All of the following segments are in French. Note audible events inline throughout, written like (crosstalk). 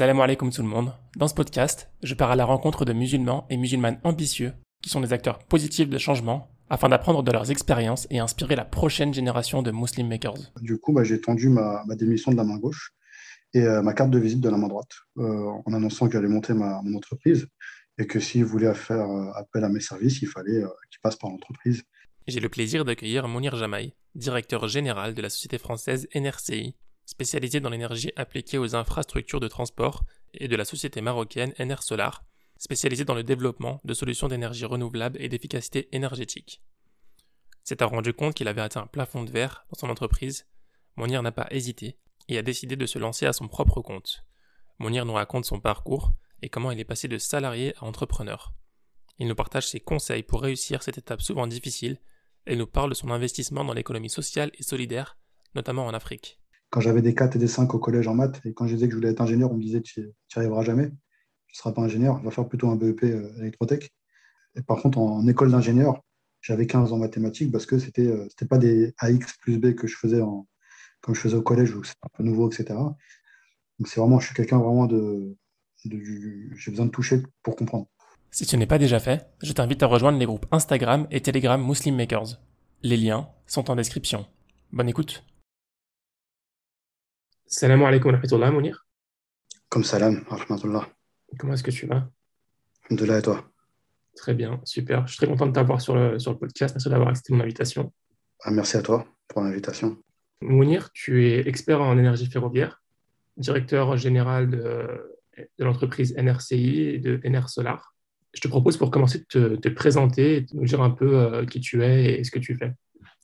Salam alaikum tout le monde. Dans ce podcast, je pars à la rencontre de musulmans et musulmanes ambitieux qui sont des acteurs positifs de changement afin d'apprendre de leurs expériences et inspirer la prochaine génération de Muslim Makers. Du coup, bah, j'ai tendu ma, démission de la main gauche et euh, ma carte de visite de la main droite euh, en annonçant que j'allais monter ma, mon entreprise et que s'il voulait faire euh, appel à mes services, il fallait qu'il passe par l'entreprise. J'ai le plaisir d'accueillir Mounir Jamaï, directeur général de la société française NRCI, spécialisée dans l'énergie appliquée aux infrastructures de transport, et de la société marocaine NR Solar, spécialisée dans le développement de solutions d'énergie renouvelable et d'efficacité énergétique. S'étant rendu compte qu'il avait atteint un plafond de verre dans son entreprise, Monir n'a pas hésité et a décidé de se lancer à son propre compte. Monir nous raconte son parcours et comment il est passé de salarié à entrepreneur. Il nous partage ses conseils pour réussir cette étape souvent difficile et nous parle de son investissement dans l'économie sociale et solidaire, notamment en Afrique quand j'avais des 4 et des 5 au collège en maths, et quand je disais que je voulais être ingénieur, on me disait tu n'y arriveras jamais, tu ne seras pas ingénieur, va faire plutôt un BEP euh, électrotech. Et par contre, en, école d'ingénieur, j'avais 15 ans en mathématiques parce que ce n'était euh, pas des AX plus B que je faisais comme je faisais au collège où c'est un peu nouveau, etc. Donc c'est vraiment, je suis quelqu'un vraiment de, de j'ai besoin de toucher pour comprendre. Si ce n'est pas déjà fait, je t'invite à rejoindre les groupes Instagram et Telegram Muslim Makers. Les liens sont en description. Bonne écoute. Salam alaikum wa rahmatullah, Mounir. Comme salam, rahmatullah. Comment est-ce que tu vas? De et toi? Très bien, super. Je suis très content de t'avoir sur le, sur le podcast. Merci d'avoir accepté mon invitation. Ah, merci à toi pour l'invitation. Mounir, tu es expert en énergie ferroviaire, directeur général de, de l'entreprise NRCI et de NR Solar. Je te propose pour commencer de te, présenter et de nous dire un peu euh, qui tu es et ce que tu fais,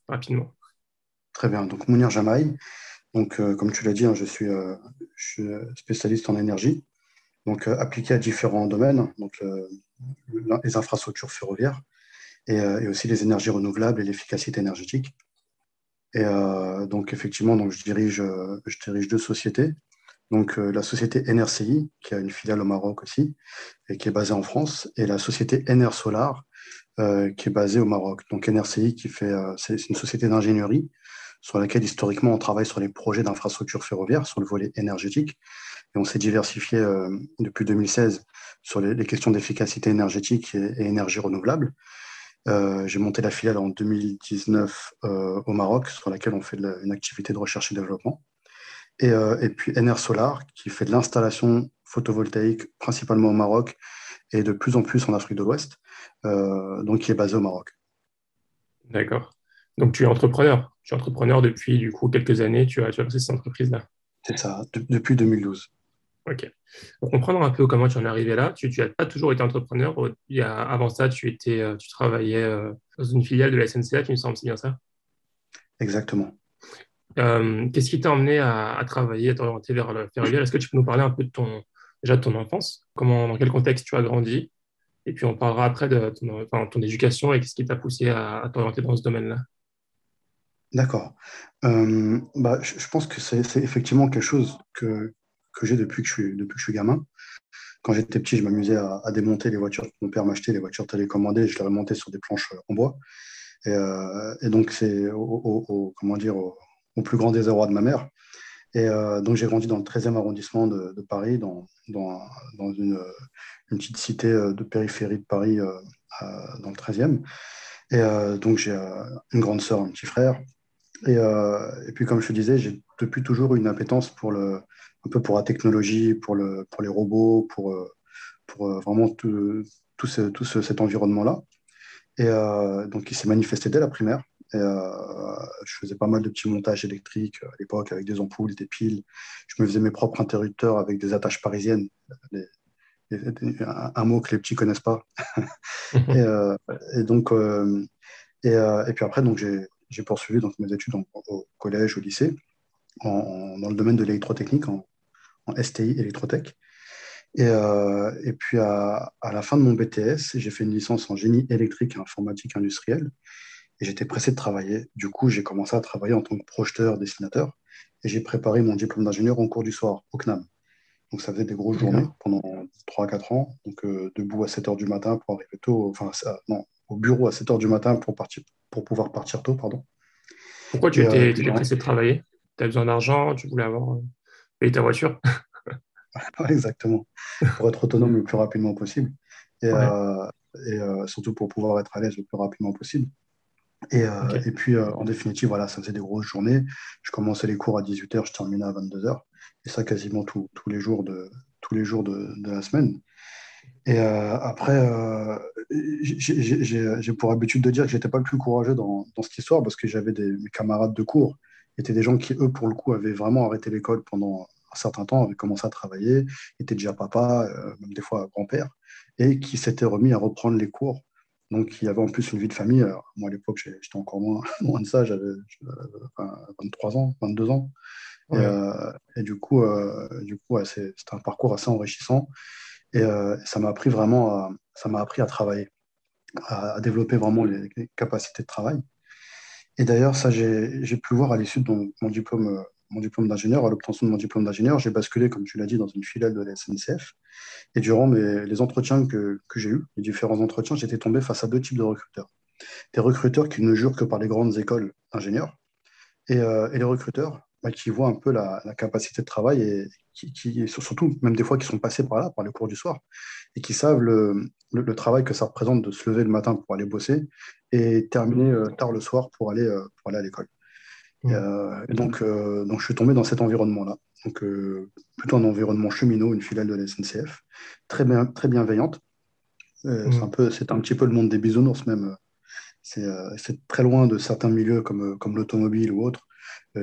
rapidement. Très bien. Donc, Mounir Jamaï, donc, euh, comme tu l'as dit, hein, je, suis, euh, spécialiste en énergie, donc euh, appliqué à différents domaines, donc les infrastructures ferroviaires et, aussi les énergies renouvelables et l'efficacité énergétique. Et donc, effectivement, donc, je, dirige, je dirige deux sociétés. Donc, la société NRCI, qui a une filiale au Maroc aussi, et qui est basée en France, et la société NR Solar, qui est basée au Maroc. Donc, NRCI, qui fait, c'est une société d'ingénierie sur laquelle historiquement on travaille sur les projets d'infrastructures ferroviaires, sur le volet énergétique. Et on s'est diversifié euh, depuis 2016 sur les, questions d'efficacité énergétique et, énergie renouvelable. Euh, j'ai monté la filiale en 2019 euh, au Maroc, sur laquelle on fait une activité de recherche et développement. Et, puis NR Solar, qui fait de l'installation photovoltaïque principalement au Maroc et de plus en plus en Afrique de l'Ouest, donc qui est basé au Maroc. D'accord. Donc tu es entrepreneur tu es entrepreneur depuis du coup quelques années, tu as, tu as lancé cette entreprise-là. C'est ça, depuis 2012. Ok. Pour comprendre un peu comment tu en es arrivé là, tu n'as pas toujours été entrepreneur. Il y a, avant ça, tu, étais, euh, tu travaillais euh, dans une filiale de la SNCF, il me semble, c'est bien ça? Exactement. Euh, qu'est-ce qui t'a emmené à, travailler, à t'orienter vers le ferroviaire Est-ce que tu peux nous parler un peu de ton, déjà de ton enfance? Comment, Dans quel contexte tu as grandi? Et puis on parlera après de ton, ton éducation et qu'est-ce qui t'a poussé à t'orienter dans ce domaine-là D'accord. Euh, bah, je, pense que c'est effectivement quelque chose que, que j'ai depuis, que je suis, depuis que je suis gamin. Quand j'étais petit, je m'amusais à, démonter les voitures que mon père m'achetait, les voitures télécommandées, je les remontais sur des planches en bois. Et, euh, donc, c'est au, au, plus grand désarroi de ma mère. Et euh, donc, j'ai grandi dans le 13e arrondissement de, Paris, dans, dans, dans une, une, petite cité de périphérie de Paris, dans le 13e. Et donc, j'ai une grande sœur, un petit frère. Euh, et, puis, comme je te disais, j'ai depuis toujours une appétence pour le, un peu pour la technologie, pour, le, pour les robots, pour, euh, pour euh, vraiment tout, tout, tout cet environnement-là. Et donc, il s'est manifesté dès la primaire. Et, je faisais pas mal de petits montages électriques à l'époque avec des ampoules, des piles. Je me faisais mes propres interrupteurs avec des attaches parisiennes, un, mot que les petits connaissent pas. (laughs) et, donc, et, et, puis après, donc j'ai j'ai poursuivi donc, mes études au collège, au lycée, dans le domaine de l'électrotechnique, en, STI électrotech. Et, euh, et puis à, la fin de mon BTS, j'ai fait une licence en génie électrique et informatique industrielle. Et j'étais pressé de travailler. Du coup, j'ai commencé à travailler en tant que projeteur, dessinateur. Et j'ai préparé mon diplôme d'ingénieur en cours du soir, au CNAM. Donc ça faisait des grosses journées pendant 3-4 ans. Donc euh, debout à 7 h du matin pour arriver tôt. Enfin, ça, non, au bureau à 7 h du matin pour, partir, pour pouvoir partir tôt. Pardon. Pourquoi tu étais, euh, pressé de travailler? Tu as besoin d'argent Tu voulais avoir euh, ta voiture? (laughs) Exactement. Pour être autonome le plus rapidement possible. Et, et surtout pour pouvoir être à l'aise le plus rapidement possible. Et, et puis, en définitive, voilà, ça faisait des grosses journées. Je commençais les cours à 18h, je terminais à 22h. Et ça, quasiment tous les jours de, tous les jours de, de la semaine. Et euh, après, euh, j'ai pour habitude de dire que j'étais pas le plus courageux dans, dans cette histoire parce que j'avais mes camarades de cours étaient des gens qui, eux, pour le coup, avaient vraiment arrêté l'école pendant un certain temps, avaient commencé à travailler, étaient déjà papa, euh, même des fois grand-père, et qui s'étaient remis à reprendre les cours. Donc, il y avait en plus une vie de famille. moi, à l'époque, j'étais encore moins, (laughs) moins de ça, j'avais 23 ans, 22 ans. Et, du coup, du coup c'était un parcours assez enrichissant. Et euh, ça m'a appris vraiment à, ça m'a appris à travailler, à, développer vraiment les, capacités de travail. Et d'ailleurs, ça, j'ai pu voir à l'issue de mon, diplôme, mon diplôme d'ingénieur, à l'obtention de mon diplôme d'ingénieur, j'ai basculé, comme tu l'as dit, dans une filiale de la SNCF. Et durant les entretiens que, que j'ai eus, les différents entretiens, j'étais tombé face à deux types de recruteurs. Des recruteurs qui ne jurent que par les grandes écoles d'ingénieurs et, euh, et les recruteurs qui voient un peu la, capacité de travail et qui, surtout même des fois qui sont passés par là, par les cours du soir, et qui savent le, le, travail que ça représente de se lever le matin pour aller bosser et terminer euh, tard le soir pour aller, euh, pour aller à l'école. Mmh. Euh, et donc, donc, je suis tombé dans cet environnement-là. Donc, plutôt un environnement cheminot, une filiale de la SNCF, très, bien, très bienveillante. Mmh. C'est un, peu, un petit peu le monde des bisounours même. C'est très loin de certains milieux comme, comme l'automobile ou autres, euh,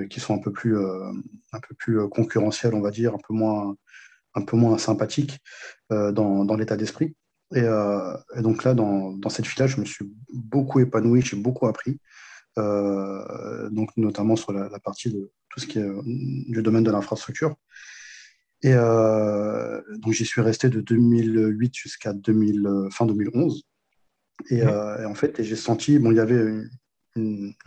qui sont un peu plus, euh, un peu plus euh, concurrentiels, on va dire, un peu moins, un peu moins sympathiques dans, dans l'état d'esprit. Et, donc là, dans, dans cette filiale, je me suis beaucoup épanoui, j'ai beaucoup appris, donc notamment sur la, partie de tout ce qui est du domaine de l'infrastructure. Et donc j'y suis resté de 2008 jusqu'à 2000, fin 2011. Et, et, en fait, j'ai senti, bon, il y avait une,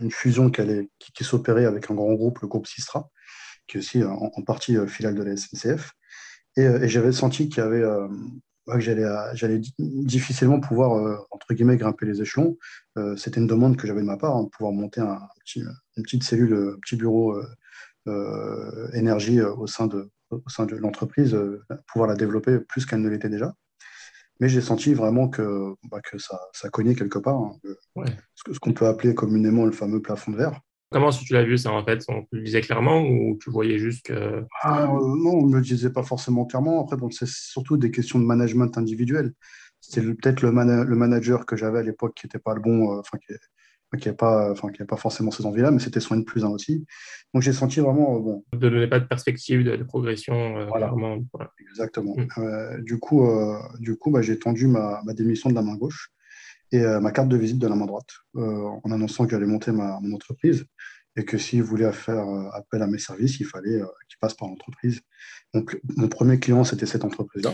fusion qui, qui, s'opérait avec un grand groupe, le groupe Sistra, qui est aussi en, partie euh, filiale de la SNCF. Euh, et, j'avais senti qu'il y avait, euh, que j'allais difficilement pouvoir, entre guillemets, grimper les échelons. C'était une demande que j'avais de ma part, hein, de pouvoir monter un, une petite cellule, un petit bureau énergie au sein de, au sein de l'entreprise, pouvoir la développer plus qu'elle ne l'était déjà. Mais j'ai senti vraiment que, bah, que ça, ça cognait quelque part. Hein, ce qu'on peut appeler communément le fameux plafond de verre. Comment est-ce que tu l'as vu ça en fait? On te le disait clairement ou tu voyais juste que... Ah, euh, non, on ne me le disait pas forcément clairement. Après, bon, c'est surtout des questions de management individuel. C'était peut-être le, le, manager que j'avais à l'époque qui n'était pas le bon, euh, enfin qui n'avait pas, enfin, qui pas forcément ces envies-là, mais c'était soin de plus un aussi. Donc j'ai senti vraiment euh, bon. De donner pas de perspective de, progression. Euh, voilà. Exactement. Mm. Euh, du coup, du coup, bah, j'ai tendu ma, ma, démission de la main gauche et ma carte de visite de la main droite, en annonçant que j'allais monter ma, mon entreprise et que s'il voulait faire appel à mes services, il fallait qu'il passe par l'entreprise. Donc mon premier client, c'était cette entreprise-là.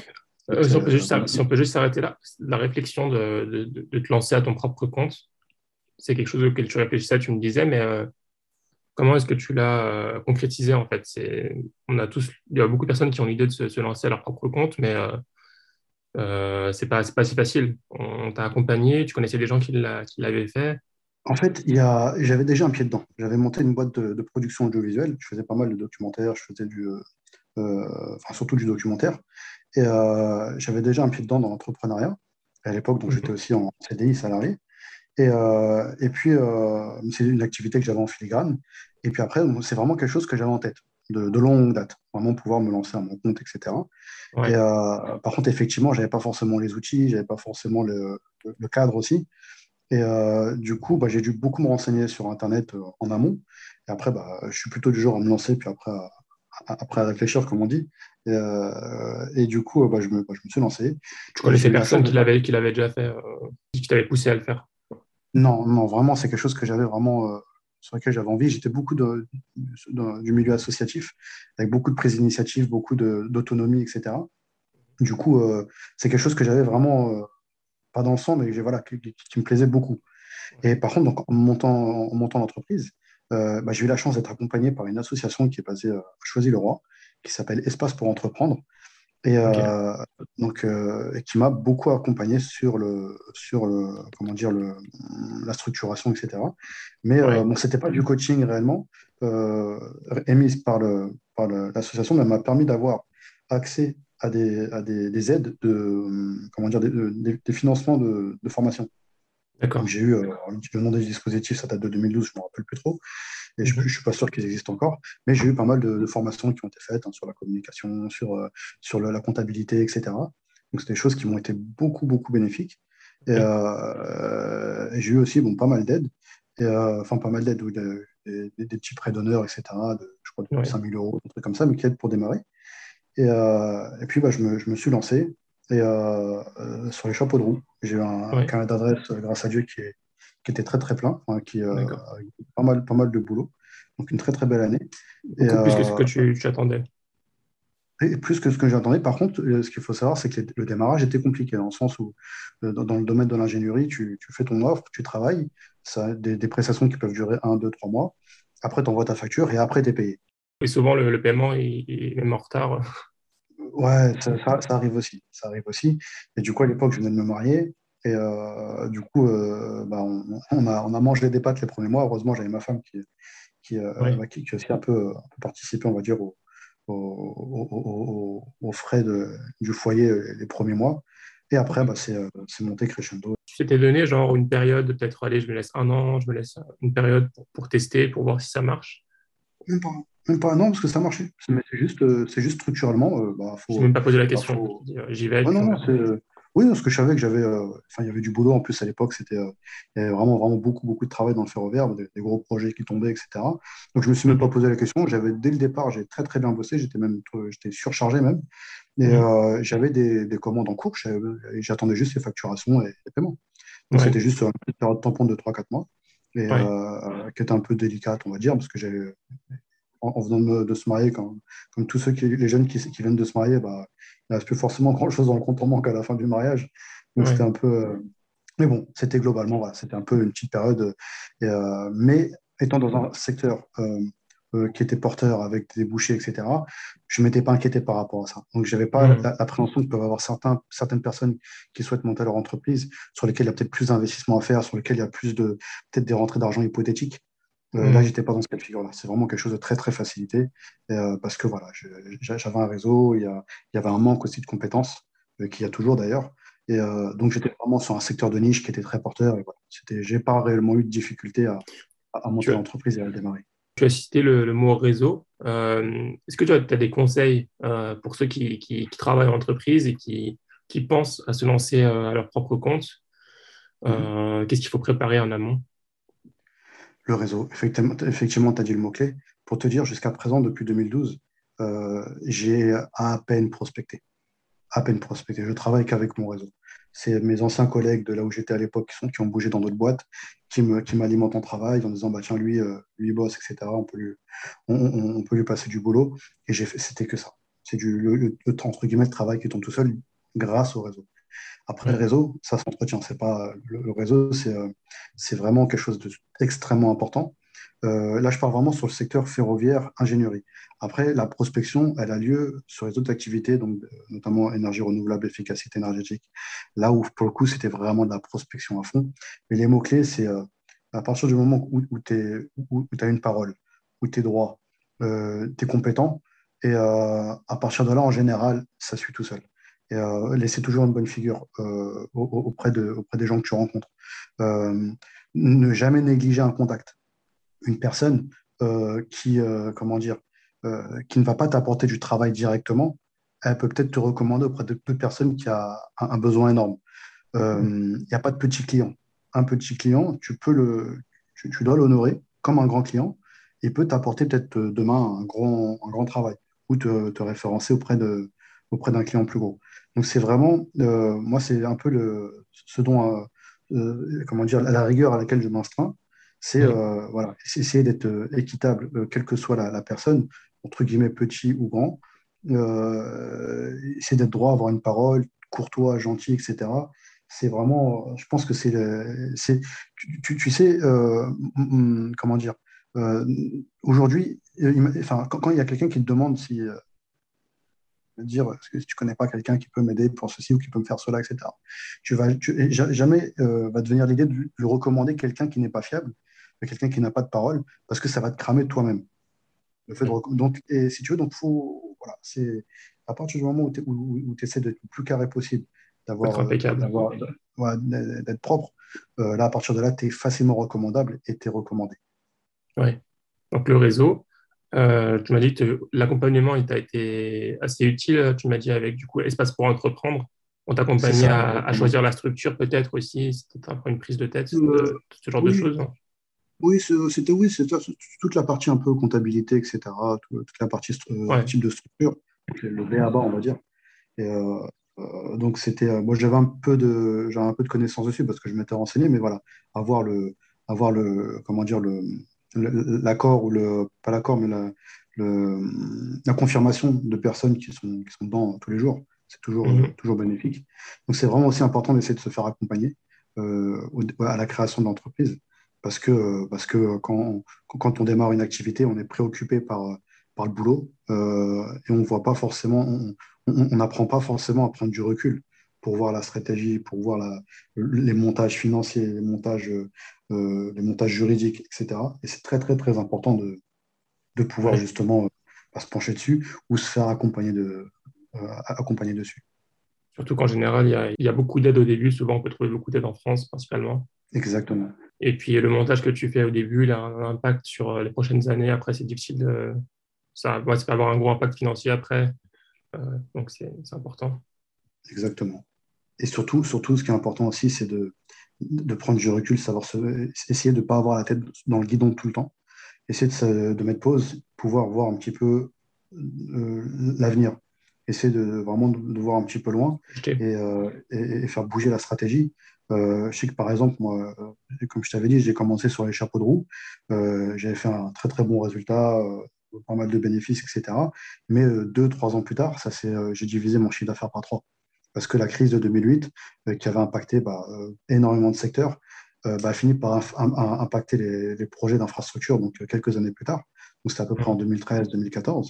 si, on peut juste, si on peut juste s'arrêter là, la réflexion de, de, de, te lancer à ton propre compte, c'est quelque chose auquel tu réfléchissais, tu me disais, mais euh, comment est-ce que tu l'as euh, concrétisé en fait? On a tous, Il y a beaucoup de personnes qui ont l'idée de se, lancer à leur propre compte, mais euh, euh c'est pas, pas si facile. On, t'a accompagné, tu connaissais des gens qui l'avaient fait. En fait, j'avais déjà un pied dedans. J'avais monté une boîte de, production audiovisuelle. Je faisais pas mal de documentaires, je faisais du, enfin, surtout du documentaire. Et j'avais déjà un pied dedans dans l'entrepreneuriat. À l'époque, donc j'étais aussi en CDI salarié. Et, euh, et puis, euh, c'est une activité que j'avais en filigrane. Et puis après, c'est vraiment quelque chose que j'avais en tête, de, de, longue date, vraiment pouvoir me lancer à mon compte, etc. Et, euh, par contre, effectivement, je n'avais pas forcément les outils, je n'avais pas forcément le, le, cadre aussi. Et du coup, bah, j'ai dû beaucoup me renseigner sur Internet en amont. Et après, bah, je suis plutôt du genre à me lancer, puis après, à, après à réfléchir, comme on dit. Et, et du coup, bah, je, me, bah, je, me, suis lancé. Tu connaissais personne qui l'avait déjà fait, qui t'avait poussé à le faire? Non, non, vraiment, c'est quelque chose que j'avais vraiment, euh, sur lequel j'avais envie. J'étais beaucoup du milieu associatif, avec beaucoup de prises d'initiative, beaucoup d'autonomie, etc. Du coup, euh, c'est quelque chose que j'avais vraiment, euh, pas dans le sang, mais voilà, qui, me plaisait beaucoup. Et par contre, donc, en montant, en l'entreprise, bah, j'ai eu la chance d'être accompagné par une association qui est basée à Choisy-le-Roi, qui s'appelle Espace pour entreprendre, et euh, donc euh, et qui m'a beaucoup accompagné sur le sur le comment dire le la structuration etc mais euh, bon c'était pas du coaching réellement. Émise par le par l'association mais m'a permis d'avoir accès à des, à des, aides, de, comment dire, des, financements de, formation. D'accord. J'ai eu, le nom des dispositifs, ça date de 2012, je ne me rappelle plus trop, et je ne mhm. suis pas sûr qu'ils existent encore, mais j'ai eu pas mal de, formations qui ont été faites hein, sur la communication, sur, sur la comptabilité, etc. Donc, c'est des choses qui m'ont été beaucoup, beaucoup bénéfiques. Et, j'ai eu aussi bon, pas mal d'aides, enfin pas mal d'aides, des, petits prêts d'honneur, etc., de, je crois de 5 000 euros, des trucs comme ça, mais qui aident pour démarrer. Et, euh, et puis, bah, je, me, je, me, suis lancé et, euh, euh, sur les chapeaux de roue. J'ai eu un, carnet d'adresse, grâce à Dieu, qui, est, qui était très, très plein, qui a pas mal, pas mal de boulot. Donc, une très, très belle année. et, plus que ce que tu, tu attendais. Et plus que ce que j'attendais. Par contre, ce qu'il faut savoir, c'est que le démarrage était compliqué, dans le sens où, dans, le domaine de l'ingénierie, tu, tu, fais ton offre, tu travailles, ça des, prestations qui peuvent durer un, deux, trois mois. Après, tu envoies ta facture et après, tu es payé. Et souvent, le, paiement est, même en retard. Ouais, ça, arrive aussi. Ça arrive aussi. Et du coup, à l'époque, je venais de me marier. Et euh, du coup, euh, bah, on, a, on a mangé des pâtes les premiers mois. Heureusement, j'avais ma femme qui, qui, euh, bah, qui, aussi un peu, participé, on va dire, au, aux frais de, du foyer les premiers mois. Et après, bah, c'est monté crescendo. Tu t'étais donné genre une période, peut-être, allez, je me laisse un an, je me laisse une période pour, pour tester, pour voir si ça marche? Même pas. Même pas, non, parce que ça marchait. C'est juste, c'est juste structurellement. Bah, faut, même pas posé la bah, question. J'y vais. non, non, oui, parce que je savais que j'avais, euh, enfin, il y avait du boulot en plus à l'époque. C'était, il y avait vraiment, vraiment beaucoup, beaucoup de travail dans le ferroviaire, des, gros projets qui tombaient, etc. Donc je me suis même pas posé la question. J'avais dès le départ, j'ai très, très bien bossé. J'étais même, j'étais surchargé même. Et mmh. j'avais des, des, commandes en cours. J'attendais juste les facturations et les paiements. Donc c'était juste une période tampon de 3-4 mois et qui était un peu délicate, on va dire, parce que j'avais en, venant de, se marier, comme tous ceux qui, les jeunes qui, viennent de se marier, bah, il ne reste plus forcément grand-chose dans le compte en banque à la fin du mariage. Donc c'était un peu. Euh, mais bon, c'était globalement, c'était un peu une petite période. Euh, mais étant dans un secteur euh, qui était porteur avec des bouchers, etc., je ne m'étais pas inquiété par rapport à ça. Donc, je n'avais pas l'appréhension que peuvent avoir certains, certaines personnes qui souhaitent monter leur entreprise, sur lesquelles il y a peut-être plus d'investissement à faire, sur lesquelles il y a plus de, peut-être des rentrées d'argent hypothétiques. Euh, là, mm. j'étais pas dans ce cas de figure-là. C'est vraiment quelque chose de très, très facilité euh, parce que voilà, j'avais un réseau, il y, a, il y, avait un manque aussi de compétences, euh, qu'il y a toujours d'ailleurs. Et donc, j'étais vraiment sur un secteur de niche qui était très porteur. Et voilà, j'ai pas réellement eu de difficulté à, à monter l'entreprise et à démarrer. Tu as cité le, mot réseau. Est-ce que tu as, as, des conseils pour ceux qui, qui, travaillent en entreprise et qui, qui, pensent à se lancer à leur propre compte? Mm-hmm. Qu'est-ce qu'il faut préparer en amont? Le réseau. Effectivement, effectivement tu as dit le mot-clé. Pour te dire, jusqu'à présent, depuis 2012, euh, j'ai à peine prospecté. À peine prospecté. Je travaille qu'avec mon réseau. C'est mes anciens collègues de là où j'étais à l'époque qui, qui ont bougé dans d'autres boîtes, qui m'alimentent qui en travail en disant bah, tiens, lui, euh, lui bosse, etc. On peut, lui, on, peut lui passer du boulot. Et c'était que ça. C'est du le travail qui tombe tout seul grâce au réseau. Après, le réseau, ça s'entretient. C'est pas le, réseau, euh, c'est vraiment quelque chose d'extrêmement important. Euh, là, je parle vraiment sur le secteur ferroviaire, ingénierie. Après, la prospection, elle a lieu sur les autres activités, donc euh, notamment énergie renouvelable, efficacité énergétique. Là où, pour le coup, c'était vraiment de la prospection à fond. Mais les mots-clés, c'est à partir du moment où, où tu as une parole, où tu es droit, tu es compétent, et à partir de là, en général, ça suit tout seul et euh, laisser toujours une bonne figure euh, auprès, de, auprès des gens que tu rencontres. Euh, ne jamais négliger un contact. Une personne qui, comment dire, qui ne va pas t'apporter du travail directement, elle peut peut-être te recommander auprès de toute personne qui a un, besoin énorme. Il n'y a pas de petit client. Un petit client, tu, peux le, tu, dois l'honorer comme un grand client. Il peut t'apporter peut-être demain un grand, un grand travail ou te, te référencer auprès de, auprès d'un client plus gros. Donc c'est vraiment, euh, moi c'est un peu le, ce dont, euh, euh, comment dire, la rigueur à laquelle je m'instreins, c'est voilà, essayer d'être équitable, quelle que soit la, personne, entre guillemets petit ou grand, essayer d'être droit, avoir une parole, courtois, gentil, etc. C'est vraiment, je pense que c'est, c'est tu, tu, sais, comment dire, aujourd'hui, enfin, quand, quand, il y a quelqu'un qui te demande si dire est-ce que tu connais pas quelqu'un qui peut m'aider pour ceci ou qui peut me faire cela, etc. Tu vas jamais euh, va te venir l'idée de lui recommander quelqu'un qui n'est pas fiable, quelqu'un qui n'a pas de parole, parce que ça va te cramer toi-même. Le fait donc, et si tu veux, donc faut, voilà, c'est À partir du moment où tu essaies d'être le plus carré possible, d'avoir d'être propre, là, à partir de là, tu es facilement recommandable et tu es recommandé. Oui. Donc, le réseau, tu m'as dit que l'accompagnement t'a été assez utile. Tu m'as dit avec du coup Espace pour entreprendre. On t'accompagnait à, à, choisir la structure peut-être aussi. C'était un peu une prise de tête, ce genre de choses. Hein. Oui, c'était oui, c'était toute la partie un peu comptabilité, etc. Toute, la partie type de structure, le B à bas, on va dire. Et, euh, euh, donc c'était, euh, moi j'avais un peu de, j'avais un peu de connaissances dessus parce que je m'étais renseigné, mais voilà, avoir le, avoir le, comment dire le, l'accord ou le, pas l'accord, mais la, le, la confirmation de personnes qui sont, qui sont dedans tous les jours, c'est toujours, mhm. toujours bénéfique. Donc c'est vraiment aussi important d'essayer de se faire accompagner à la création d'entreprise parce que, parce que quand, quand on démarre une activité, on est préoccupé par, par le boulot euh, et on voit pas forcément, on n'apprend pas forcément à prendre du recul pour voir la stratégie, pour voir la, les montages financiers, les montages, euh, les montages juridiques, etc. Et c'est très, très, très important de, de pouvoir justement euh, se pencher dessus ou se faire accompagner, de, accompagner dessus. Surtout qu'en général, il y, a, il y a beaucoup d'aide au début. Souvent, on peut trouver beaucoup d'aide en France, principalement. Exactement. Et puis le montage que tu fais au début, il a un impact sur euh, les prochaines années. Après, c'est difficile de. Ça, ouais, ça peut avoir un gros impact financier après. Euh, donc c'est important. Exactement. Et surtout, surtout, ce qui est important aussi, c'est de, de prendre du recul, savoir essayer de ne pas avoir la tête dans le guidon tout le temps. Essayer de, de mettre pause, pouvoir voir un petit peu euh, l'avenir. Essayer de vraiment de, voir un petit peu loin et, et, faire bouger la stratégie. Euh, je sais que par exemple, moi, euh, comme je t'avais dit, j'ai commencé sur les chapeaux de roue. Euh, j'avais fait un très très bon résultat, pas mal de bénéfices, etc. Mais deux, trois ans plus tard, ça j'ai divisé mon chiffre d'affaires par trois. Parce que la crise de 2008, qui avait impacté bah, énormément de secteurs, bah, a fini par impacter les, projets d'infrastructure donc quelques années plus tard. Donc c'était à peu près en 2013-2014.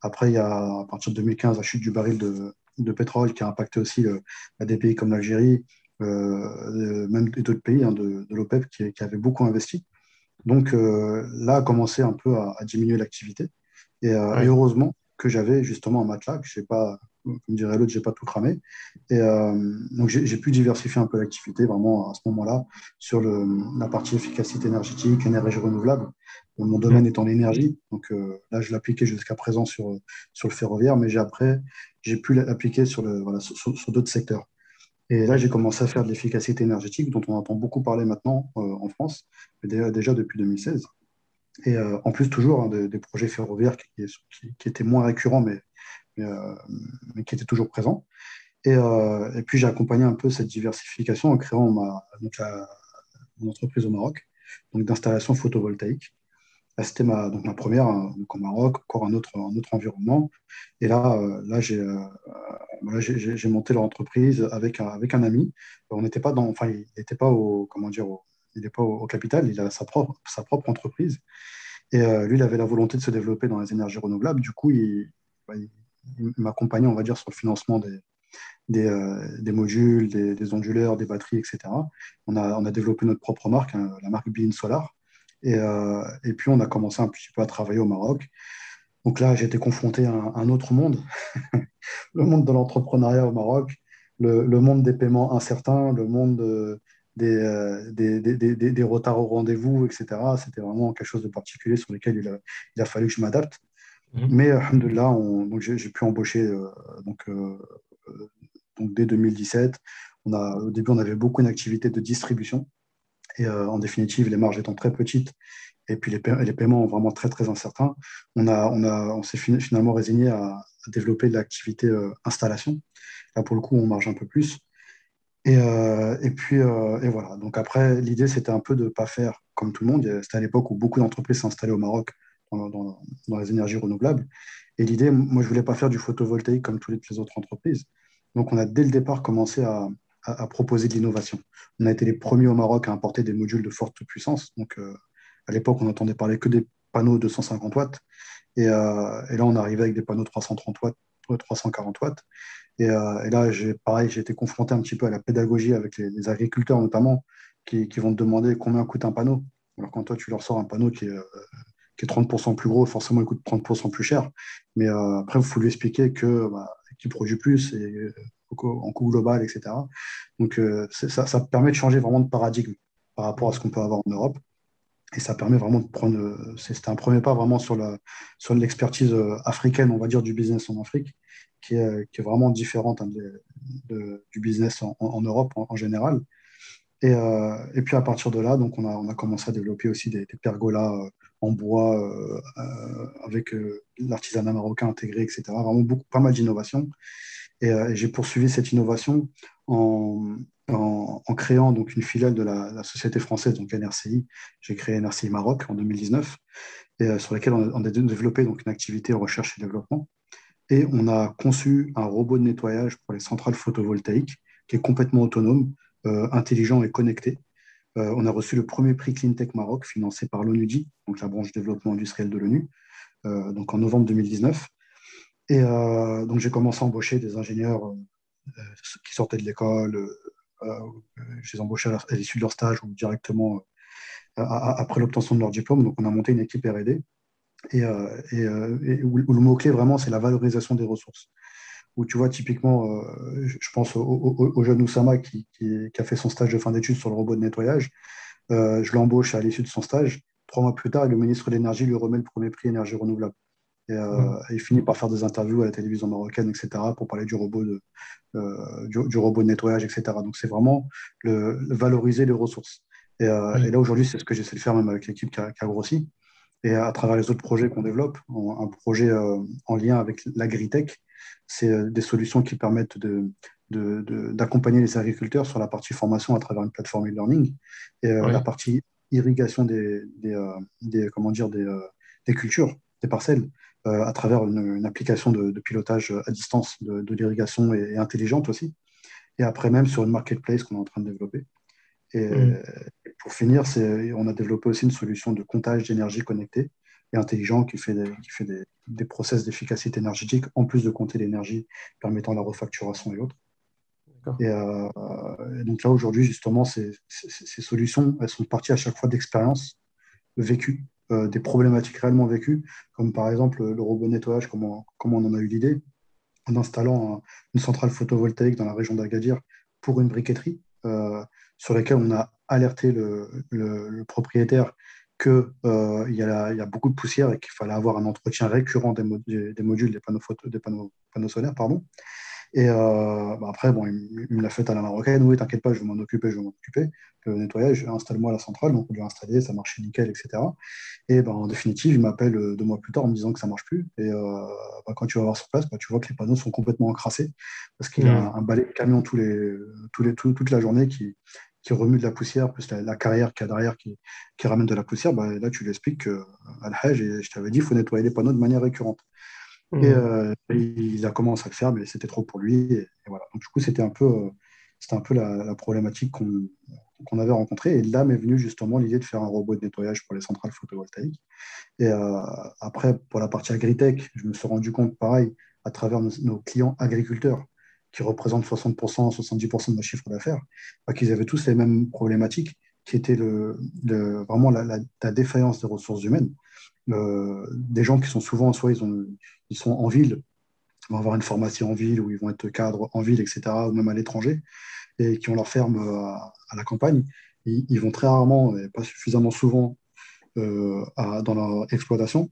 Après, il y a à partir de 2015 la chute du baril de, pétrole qui a impacté aussi des pays comme l'Algérie, euh, même d'autres pays hein, de, l'OPEP qui, qui, avaient beaucoup investi. Donc euh, là a commencé un peu à, diminuer l'activité. Euh, et, heureusement que j'avais justement un matelas, que j'ai pas, comme dirait l'autre, j'ai pas tout cramé. Et donc j'ai pu diversifier un peu l'activité vraiment à ce moment-là sur le, la partie efficacité énergétique, énergie renouvelable. Mon domaine est en énergie, donc là je l'appliquais jusqu'à présent sur, sur le ferroviaire, mais j'ai après j'ai pu l'appliquer sur, le, voilà, sur d'autres secteurs. Et là, j'ai commencé à faire de l'efficacité énergétique, dont on entend beaucoup parler maintenant euh, en France, déjà depuis 2016. Et euh, en plus, toujours hein, des, projets ferroviaires qui, étaient moins récurrents, mais, euh, mais, qui étaient toujours présents. Et, et puis, j'ai accompagné un peu cette diversification en créant ma, mon entreprise au Maroc, donc d'installation photovoltaïque. C'était ma, donc ma première hein, donc au Maroc, encore un autre, un autre environnement. Et là, là j'ai j'ai monté l'entreprise avec un, avec un ami. On n'était pas dans, enfin, il n'était pas au, comment dire, il n'est pas au, capital, il a sa propre, sa propre entreprise. Et euh, lui, il avait la volonté de se développer dans les énergies renouvelables. Du coup, il, bah, m'accompagnait, on va dire, sur le financement des, des, euh, modules, des, onduleurs, des batteries, etc. On a, on a développé notre propre marque, hein, la marque Bean Solar. Et, euh, et, puis, on a commencé un petit peu à travailler au Maroc. Donc là, j'ai été confronté à un, autre monde, (laughs) le monde de l'entrepreneuriat au Maroc, le, monde des paiements incertains, le monde euh, des, des, des, des, retards au rendez-vous, etc. C'était vraiment quelque chose de particulier sur lequel il a, il a fallu que je m'adapte. Mmh. Mais, alhamdoulilah, j'ai pu embaucher euh, donc, euh, donc, dès 2017. On a, au début, on avait beaucoup une activité de distribution. Et en définitive, les marges étant très petites, et puis les, les, paiements vraiment très très incertains, on, a, on, a, on s'est finalement résigné à, développer de l'activité euh, installation. Là, pour le coup, on marge un peu plus. Et, euh, et puis, euh, et voilà. Donc après, l'idée, c'était un peu de ne pas faire comme tout le monde. C'était à l'époque où beaucoup d'entreprises s'installaient au Maroc dans, les énergies renouvelables. Et l'idée, moi, je ne voulais pas faire du photovoltaïque comme toutes les autres entreprises. Donc, on a dès le départ commencé à, proposer de l'innovation. On a été les premiers au Maroc à importer des modules de forte puissance, donc à l'époque, on n'entendait parler que des panneaux de 250 watts. Et, euh, et, là, on arrivait avec des panneaux de 330 watts, 340 watts. Et, euh, et là, pareil, j'ai été confronté un petit peu à la pédagogie avec les, agriculteurs notamment, qui, qui, vont te demander combien coûte un panneau. Alors quand toi, tu leur sors un panneau qui est, euh, qui est 30% plus gros, forcément, il coûte 30% plus cher. Mais après, il faut lui expliquer que bah, qu'il produit plus et en coût global, etc. Donc, ça, ça permet de changer vraiment de paradigme par rapport à ce qu'on peut avoir en Europe. Et ça permet vraiment de prendre. C'est un premier pas vraiment sur l'expertise sur africaine, on va dire, du business en Afrique, qui est, vraiment différente hein, du business en, Europe en, général. Et, euh, puis à partir de là, donc on a, on a commencé à développer aussi des, pergolas euh, en bois euh, avec l'artisanat marocain intégré, etc. Vraiment beaucoup, pas mal d'innovations. Et, j'ai poursuivi cette innovation en, créant donc une filiale de la, société française, donc NRCI. J'ai créé NRCI Maroc en 2019, et, sur laquelle on a, développé donc une activité recherche et développement. Et on a conçu un robot de nettoyage pour les centrales photovoltaïques qui est complètement autonome, euh, intelligent et connecté. Euh, on a reçu le premier prix Cleantech Maroc financé par l'ONUDI, donc la branche développement industriel de l'ONU, euh, donc en novembre 2019. Et donc j'ai commencé à embaucher des ingénieurs qui sortaient de l'école. je les embauchais à l'issue de leur stage ou directement après l'obtention de leur diplôme. On a monté une équipe R&D. Et, où, le mot-clé vraiment, c'est la valorisation des ressources où tu vois typiquement, euh, je pense au, jeune Oussama qui, a fait son stage de fin d'études sur le robot de nettoyage. Euh, je l'embauche à l'issue de son stage. Trois mois plus tard, le ministre de l'Énergie lui remet le premier prix énergie renouvelable. Et, euh, il finit par faire des interviews à la télévision marocaine, etc., pour parler du robot de, du, robot de nettoyage, etc. Donc c'est vraiment le, valoriser les ressources. Et, là aujourd'hui, c'est ce que j'essaie de faire même avec l'équipe qui, qui, a grossi. Et à travers les autres projets qu'on développe, un projet en lien avec l'agritech, c'est euh, des solutions qui permettent d'accompagner les agriculteurs sur la partie formation à travers une plateforme e-learning et euh, la partie irrigation des, euh, comment dire, des, cultures, des parcelles, à travers une, application de, pilotage à distance de, l'irrigation et, intelligente aussi. Et après même sur une marketplace qu'on est en train de développer. Et, mm. pour finir, on a développé aussi une solution de comptage d'énergie connectée et intelligent qui fait des, qui fait des, des process d'efficacité énergétique en plus de compter l'énergie permettant la refacturation et autres. Euh, et, donc là, aujourd'hui, justement, ces, ces, solutions, elles sont parties à chaque fois d'expériences vécues, euh, des problématiques réellement vécues, comme par exemple le robot nettoyage, comment, comment on en a eu l'idée, en installant une centrale photovoltaïque dans la région d'Agadir pour une briqueterie, euh, sur laquelle on a alerté le, le propriétaire qu'il euh, y, a, beaucoup de poussière et qu'il fallait avoir un entretien récurrent des, modules, des panneaux, photo, des panneaux, panneaux solaires. Pardon. Et euh, bah, après, bon, il, me l'a fait à la marocaine. Oui, t'inquiète pas, je vais m'en occuper, je vais m'en occuper. Le nettoyage, installe-moi la centrale. Donc, on lui a installé, ça marchait nickel, etc. Et ben, en définitive, il m'appelle euh, deux mois plus tard en me disant que ça marche plus. Et bah, quand tu vas voir sur place, bah, tu vois que les panneaux sont complètement encrassés parce qu'il y a mmh. un, balai de camion tous les, tous les, toute la journée qui, qui remue de la poussière, plus la, carrière qu'il y a derrière qui, qui, ramène de la poussière, bah, là tu lui expliques que Al-Hajj, je t'avais dit, il faut nettoyer les panneaux de manière récurrente. Mmh. Et euh, il a commencé à le faire, mais c'était trop pour lui. Et, voilà. Donc, du coup, c'était un peu, euh, c'était un peu la, problématique qu'on avait rencontrée. Et là m'est venue justement l'idée de faire un robot de nettoyage pour les centrales photovoltaïques. Et euh, après, pour la partie agritech, je me suis rendu compte, pareil, à travers nos clients agriculteurs, qui représentent 60%, 70% de nos chiffre d'affaires, bah, qu'ils avaient tous les mêmes problématiques, qui étaient le, vraiment la, défaillance des ressources humaines. Euh, des gens qui sont souvent, soit ils, ont, ils sont en ville, vont avoir une formation en ville, ou ils vont être cadres en ville, etc., ou même à l'étranger, et qui ont leur ferme euh, à, la campagne. Ils, vont très rarement, et pas suffisamment souvent, euh, dans leur exploitation,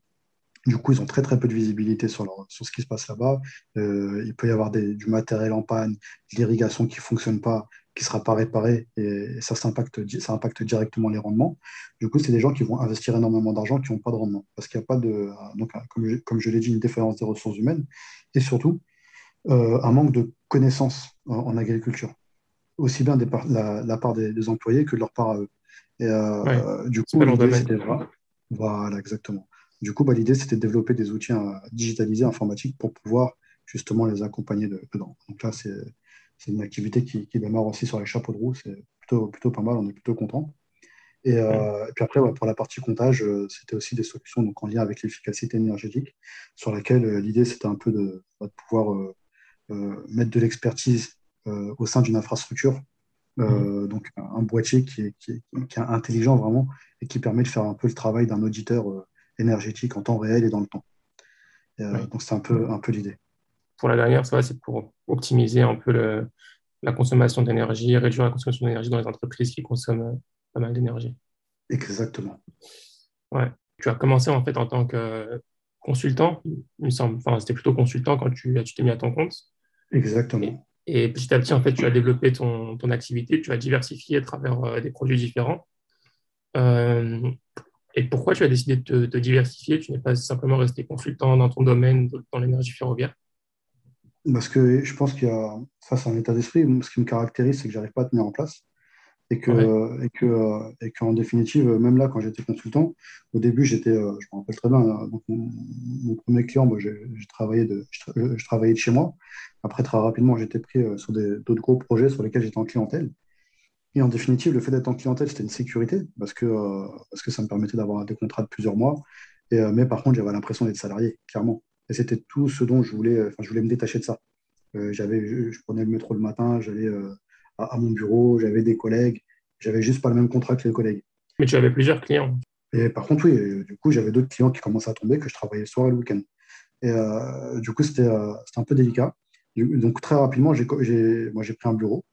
du coup, ils ont très très peu de visibilité sur, sur ce qui se passe là-bas. Euh, il peut y avoir du matériel en panne, de l'irrigation qui ne fonctionne pas, qui ne sera pas réparé, et, ça, ça impacte, ça impacte directement les rendements. Du coup, c'est des gens qui vont investir énormément d'argent qui n'ont pas de rendement, parce qu'il n'y a pas de, donc, comme je, comme je l'ai dit, une défaillance des ressources humaines, et surtout euh, un manque de connaissances en, agriculture, aussi bien de la, part des, employés que de leur part à eux. Et, euh, du coup, l'idée, c'était voilà, exactement. Du coup, bah, l'idée, c'était de développer des outils euh, digitalisés, informatiques, pour pouvoir justement les accompagner dedans. Donc là, c'est une activité qui, démarre aussi sur les chapeaux de roue. C'est plutôt, plutôt pas mal, on est plutôt content. Et, euh, puis après, pour la partie comptage, euh, c'était aussi des solutions donc, en lien avec l'efficacité énergétique, sur laquelle l'idée, c'était un peu de, bah, pouvoir mettre de l'expertise au sein d'une infrastructure. Mmh. donc un boîtier qui est, qui, est, intelligent vraiment et qui permet de faire un peu le travail d'un auditeur énergétique en temps réel et dans le temps. Donc, c'est un peu, un peu l'idée. Pour la dernière, ça c'est pour optimiser un peu le, la consommation d'énergie, réduire la consommation d'énergie dans les entreprises qui consomment pas mal d'énergie. Exactement. Ouais. Tu as commencé en fait en tant que consultant, il me semble. Enfin, c'était plutôt consultant quand tu t'es mis à ton compte. Exactement. Et, petit à petit, en fait, tu as développé ton, ton activité, tu as diversifié à travers euh, des produits différents. Euh, et pourquoi tu as décidé de te, diversifier? Tu n'es pas simplement resté consultant dans ton domaine, dans l'énergie ferroviaire? Parce que je pense qu'il y a, ça c'est un état d'esprit, ce qui me caractérise, c'est que j'arrive pas à tenir en place. Et que et que et qu'en définitive même là quand j'étais consultant au début j'étais euh, je me rappelle très bien hein, mon, premier client moi j'ai travaillé de je, travaillais de chez moi. Après très rapidement j'étais pris euh, sur d'autres gros projets sur lesquels j'étais en clientèle et en définitive le fait d'être en clientèle c'était une sécurité parce que euh, parce que ça me permettait d'avoir des contrats de plusieurs mois et, mais par contre j'avais l'impression d'être salarié clairement et c'était tout ce dont je voulais enfin je voulais me détacher de ça j'avais je, je, prenais le métro le matin j'allais à, mon bureau, j'avais des collègues, j'avais juste pas le même contrat que les collègues. Mais tu avais plusieurs clients. Et par contre, oui, du coup, j'avais d'autres clients qui commençaient à tomber, que je travaillais le soir et le week-end. Et euh, du coup, c'était euh, un peu délicat. Donc, très rapidement, j'ai moi j'ai pris un bureau,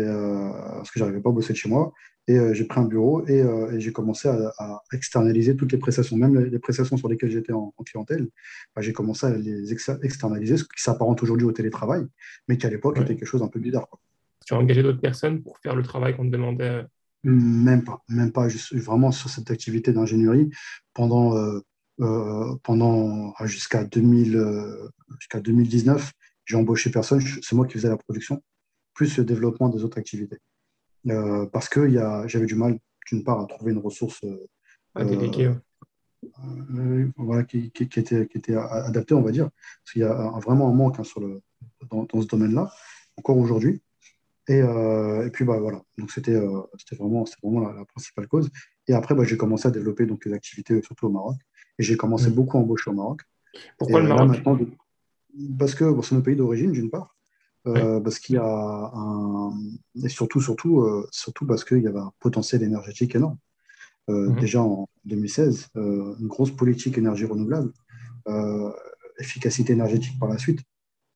euh, parce que j'arrivais pas à bosser de chez moi. Et j'ai pris un bureau et, j'ai commencé à, externaliser toutes les prestations, même les, prestations sur lesquelles j'étais en, clientèle. Bah, j'ai commencé à les externaliser, ce qui s'apparente aujourd'hui au télétravail, mais qui à l'époque était quelque chose d'un peu bizarre. Quoi tu as engagé d'autres personnes pour faire le travail qu'on te demandait Même pas, même pas. Je suis vraiment sur cette activité d'ingénierie pendant, euh, euh, pendant ah, jusqu'à 2000, euh, jusqu'à 2019. J'ai embauché personne, c'est moi qui faisais la production, plus le développement des autres activités. parce que j'avais du mal, d'une part, à trouver une ressource voilà, qui, qui, était, qui était adaptée, on va dire. Parce qu'il y a vraiment un manque hein, sur le, dans, dans ce domaine-là, encore aujourd'hui. Et, euh, et, puis bah, voilà, donc c'était euh, vraiment, vraiment la, principale cause. Et après, bah, j'ai commencé à développer donc, les activités surtout au Maroc. Et j'ai commencé mm. beaucoup à embaucher au Maroc. Pourquoi le Maroc? Parce que bon, c'est mon pays d'origine, d'une part. Euh, parce qu'il y a un. Et surtout, surtout, euh, surtout parce qu'il y avait un potentiel énergétique énorme. Mm-hmm. Déjà en 2016, une grosse politique énergie renouvelable, efficacité énergétique par la suite,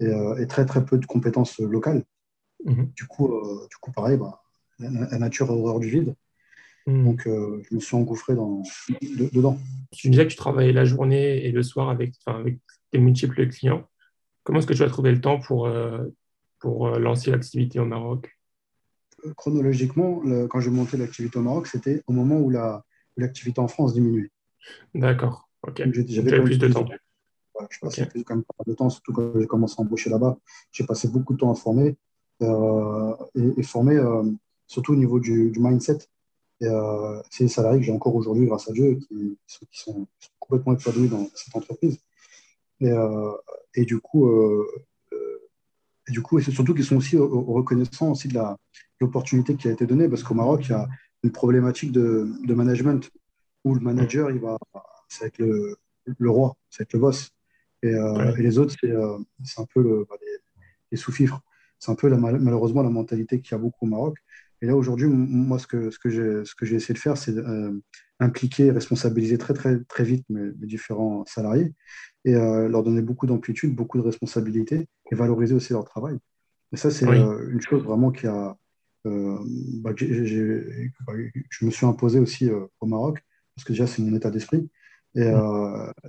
et, et, très très peu de compétences locales. Mhm. Du, coup, euh, du coup, pareil, bah, la, nature a horreur du vide. Mhm. Donc, euh, je me suis engouffré dans, dedans. Tu disais que tu travaillais la journée et le soir avec, avec tes multiples clients. Comment est-ce que tu as trouvé le temps pour, euh, pour lancer l'activité au Maroc Chronologiquement, quand j'ai monté l'activité au Maroc, c'était au moment où l'activité en France diminuait. D'accord. Ok. J'avais plus de temps. je passais quand même pas de temps, surtout quand j'ai commencé à embaucher là-bas. J'ai passé beaucoup de temps à former. Euh, et, former euh, surtout au niveau du, mindset. Et euh, c'est les salariés que j'ai encore aujourd'hui, grâce à Dieu, qui, sont, complètement épanouis dans cette entreprise. Et, et du coup, et du coup, et c'est surtout qu'ils sont aussi reconnaissants aussi de l'opportunité qui a été donnée, parce qu'au Maroc, il y a une problématique de, de management où le manager, il va, c'est avec le, le roi, c'est avec le boss. Et, et les autres, c'est, c'est un peu le, bah, les, les sous-fifres. C'est un peu malheureusement la mentalité qu'il y a beaucoup au Maroc. Et là, aujourd'hui, moi, ce que, ce que j'ai essayé de faire, c'est euh, impliquer, responsabiliser très, très, très vite mes, différents salariés et euh, leur donner beaucoup d'amplitude, beaucoup de responsabilités et valoriser aussi leur travail. Et ça, c'est euh, une chose vraiment qui a. Bah, bah, je me suis imposé aussi au Maroc, parce que déjà, c'est mon état d'esprit. Et,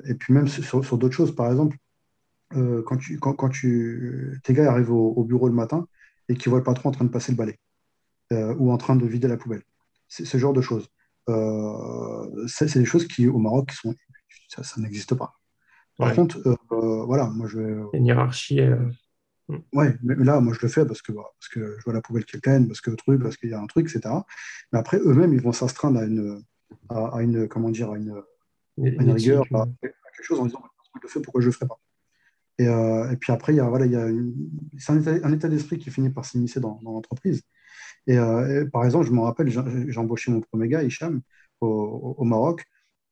et, puis même sur, sur d'autres choses, par exemple, euh, quand, tu, quand, quand tu, tes gars arrivent au, bureau le matin et qu'ils voient le patron en train de passer le balai euh, ou en train de vider la poubelle. C'est ce genre de choses. Euh, c'est des choses qui, au Maroc, sont, ça, ça n'existe pas. Par contre, voilà, moi je. Une hiérarchie. Hmm. Ouais, mais là, moi je le fais parce que, parce que je vois la poubelle pleine, parce que truc, parce qu'il y a un truc, etc. Mais après, eux-mêmes, ils vont s'astreindre à une, à, une, comment dire, à une, une rigueur, à, quelque chose en disant, je le fais, pourquoi je le ferai pas? Euh, et, puis après, il y a, voilà, il y a c'est un état, d'esprit qui finit par s'immiscer dans, l'entreprise. Euh, et, par exemple, je me rappelle, j'ai embauché mon premier gars, Hicham, au, Maroc.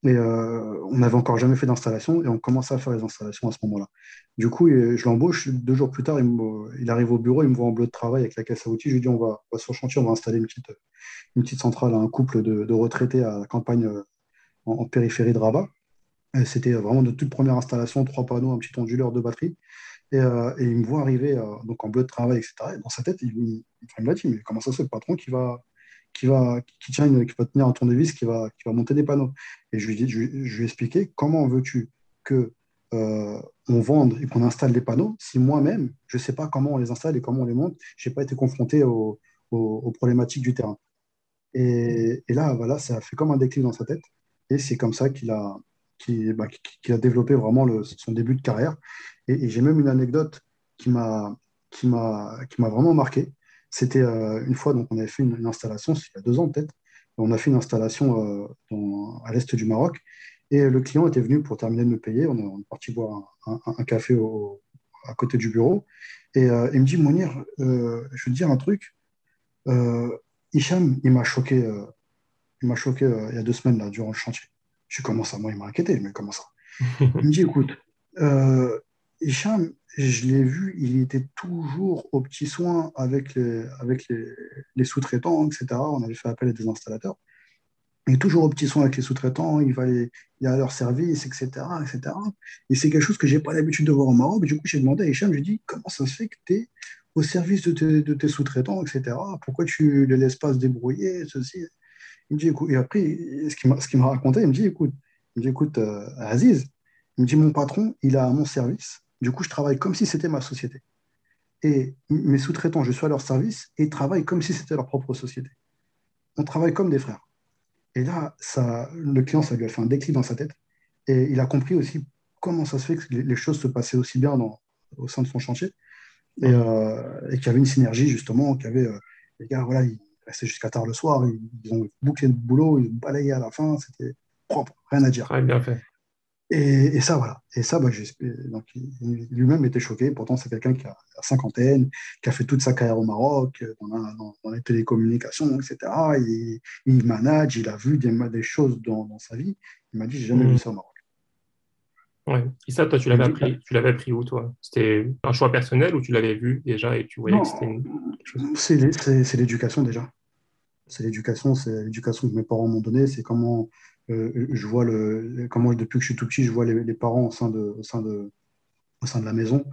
Et euh, on n'avait encore jamais fait d'installation et on commençait à faire les installations à ce moment-là. Du coup, je l'embauche. Deux jours plus tard, il, arrive au bureau, il me voit en bleu de travail avec la caisse à outils. Je lui dis on va, sur chantier, on va installer une petite, centrale à un couple de, retraités à la campagne en, en, périphérie de Rabat. C'était vraiment de toute première installation, trois panneaux, un petit onduleur, de batterie. Et, euh, il me voit arriver donc en bleu de travail, etc. Et dans sa tête, il, il, il me dit, mais comment ça se fait, le patron qui va, qui va, qui tient qui va tenir un tournevis, qui va, qui va monter des panneaux? Et je lui, dis, je, lui ai expliqué comment veux-tu que euh, on vende et qu'on installe les panneaux si moi-même, je ne sais pas comment on les installe et comment on les monte, je n'ai pas été confronté aux, problématiques du terrain. Et, et, là, voilà, ça a fait comme un déclic dans sa tête. Et c'est comme ça qu'il a, bah, a développé vraiment son début de carrière. Et, j'ai même une anecdote qui m'a vraiment marqué. C'était euh, une fois, donc on avait fait une, installation, il y a deux ans peut-être, on a fait une installation euh, à l'est du Maroc, et le client était venu pour terminer de me payer, on est, parti boire un, café à côté du bureau, et euh, il me dit, Mounir, je vais te dire un truc, Hicham, il m'a choqué, il m'a choqué il y a deux semaines là, durant le chantier. Je commence à moi, il m'a inquiété, mais comment ça (laughs) Il me dit, écoute, Hicham, je l'ai vu, il était toujours aux petits soins avec les, avec les, sous-traitants, etc. On avait fait appel à des installateurs. Il est toujours aux petits soins avec les sous-traitants, il va il y a leur service, etc. etc. Et c'est quelque chose que je n'ai pas l'habitude de voir au Maroc. Du coup, j'ai demandé à Hicham, j'ai dit, comment ça se fait que tu es au service de tes, de tes sous-traitants, etc. Pourquoi tu ne les laisses pas se débrouiller, ceci? Il me dit, écoute, et après, ce qu'il m'a raconté, il me dit, écoute, il me dit, écoute, euh, Aziz, il me dit, mon patron, il a mon service du coup, je travaille comme si c'était ma société. Et mes sous-traitants, je suis à leur service et ils travaillent comme si c'était leur propre société. On travaille comme des frères. Et là, ça, le client, ça lui a fait un déclic dans sa tête. Et il a compris aussi comment ça se fait que les choses se passaient aussi bien dans, au sein de son chantier. Et, euh, qu'il y avait une synergie, justement, qu'il y avait euh, les gars, voilà, ils restaient jusqu'à tard le soir, ils, ont bouclé le boulot, ils balayaient à la fin, c'était propre, rien à dire. bien fait. Et, ça, voilà. Et ça, bah, lui-même était choqué. Pourtant, c'est quelqu'un qui a la cinquantaine, qui a fait toute sa carrière au Maroc, dans, dans, les télécommunications, etc. Il, il, manage, il a vu des, des choses dans, sa vie. Il m'a dit, j'ai jamais mmh. vu ça au Maroc. Ouais. Et ça, toi, tu l'avais appris, tu l'avais appris où, toi? C'était un choix personnel ou tu l'avais vu déjà et tu voyais que c'était une chose? C'est l'éducation déjà. C'est l'éducation, c'est l'éducation que mes parents m'ont donnée. C'est comment euh, je vois le, comment, depuis que je suis tout petit, je vois les, parents au sein, de, au, sein de, au sein de la maison,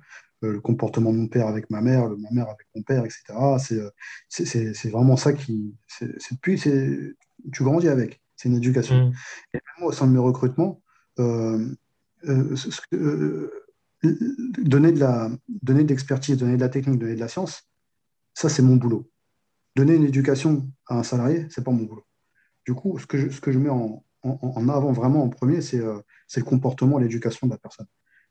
euh, le comportement de mon père avec ma mère, ma mère avec mon père, etc. Euh, c'est vraiment ça qui. C'est depuis, tu grandis avec. C'est une éducation. Mmh. Et même au sein de mes recrutements, donner de la donner de l'expertise, donner de la technique, donner de la science, ça c'est mon boulot. Donner une éducation à un salarié, c'est pas mon boulot. Du coup, ce que je, ce que je mets en, en, avant vraiment en premier, euh, c'est le comportement, l'éducation de la personne.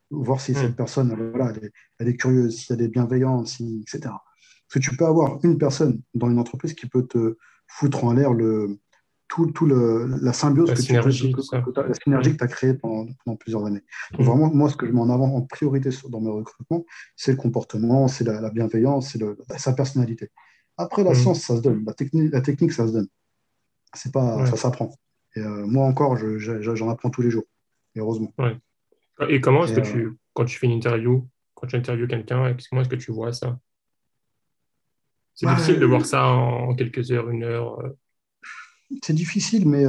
Voir si cette hmm. personne voilà, elle est, curieuse, si elle est bienveillante, si, etc. Parce que tu peux avoir une personne dans une entreprise qui peut te foutre en l'air le, tout, tout le, la symbiose, la que tu, que, la synergie que tu as créée pendant, plusieurs années. Donc, vraiment, moi, ce que je mets en avant en priorité dans mes recrutements, c'est le comportement, c'est la, bienveillance, c'est sa personnalité. Après, la hmm. science, ça se donne. La technique, la technique ça se donne. C'est pas, Ça s'apprend. Et euh, moi encore, j'en apprends tous les jours, heureusement. Et comment est-ce que tu, euh, quand tu fais une interview, quand tu interviews quelqu'un, comment est-ce que tu vois ça? C'est bah, difficile de voir ça en quelques heures, une heure. Euh. C'est difficile, mais,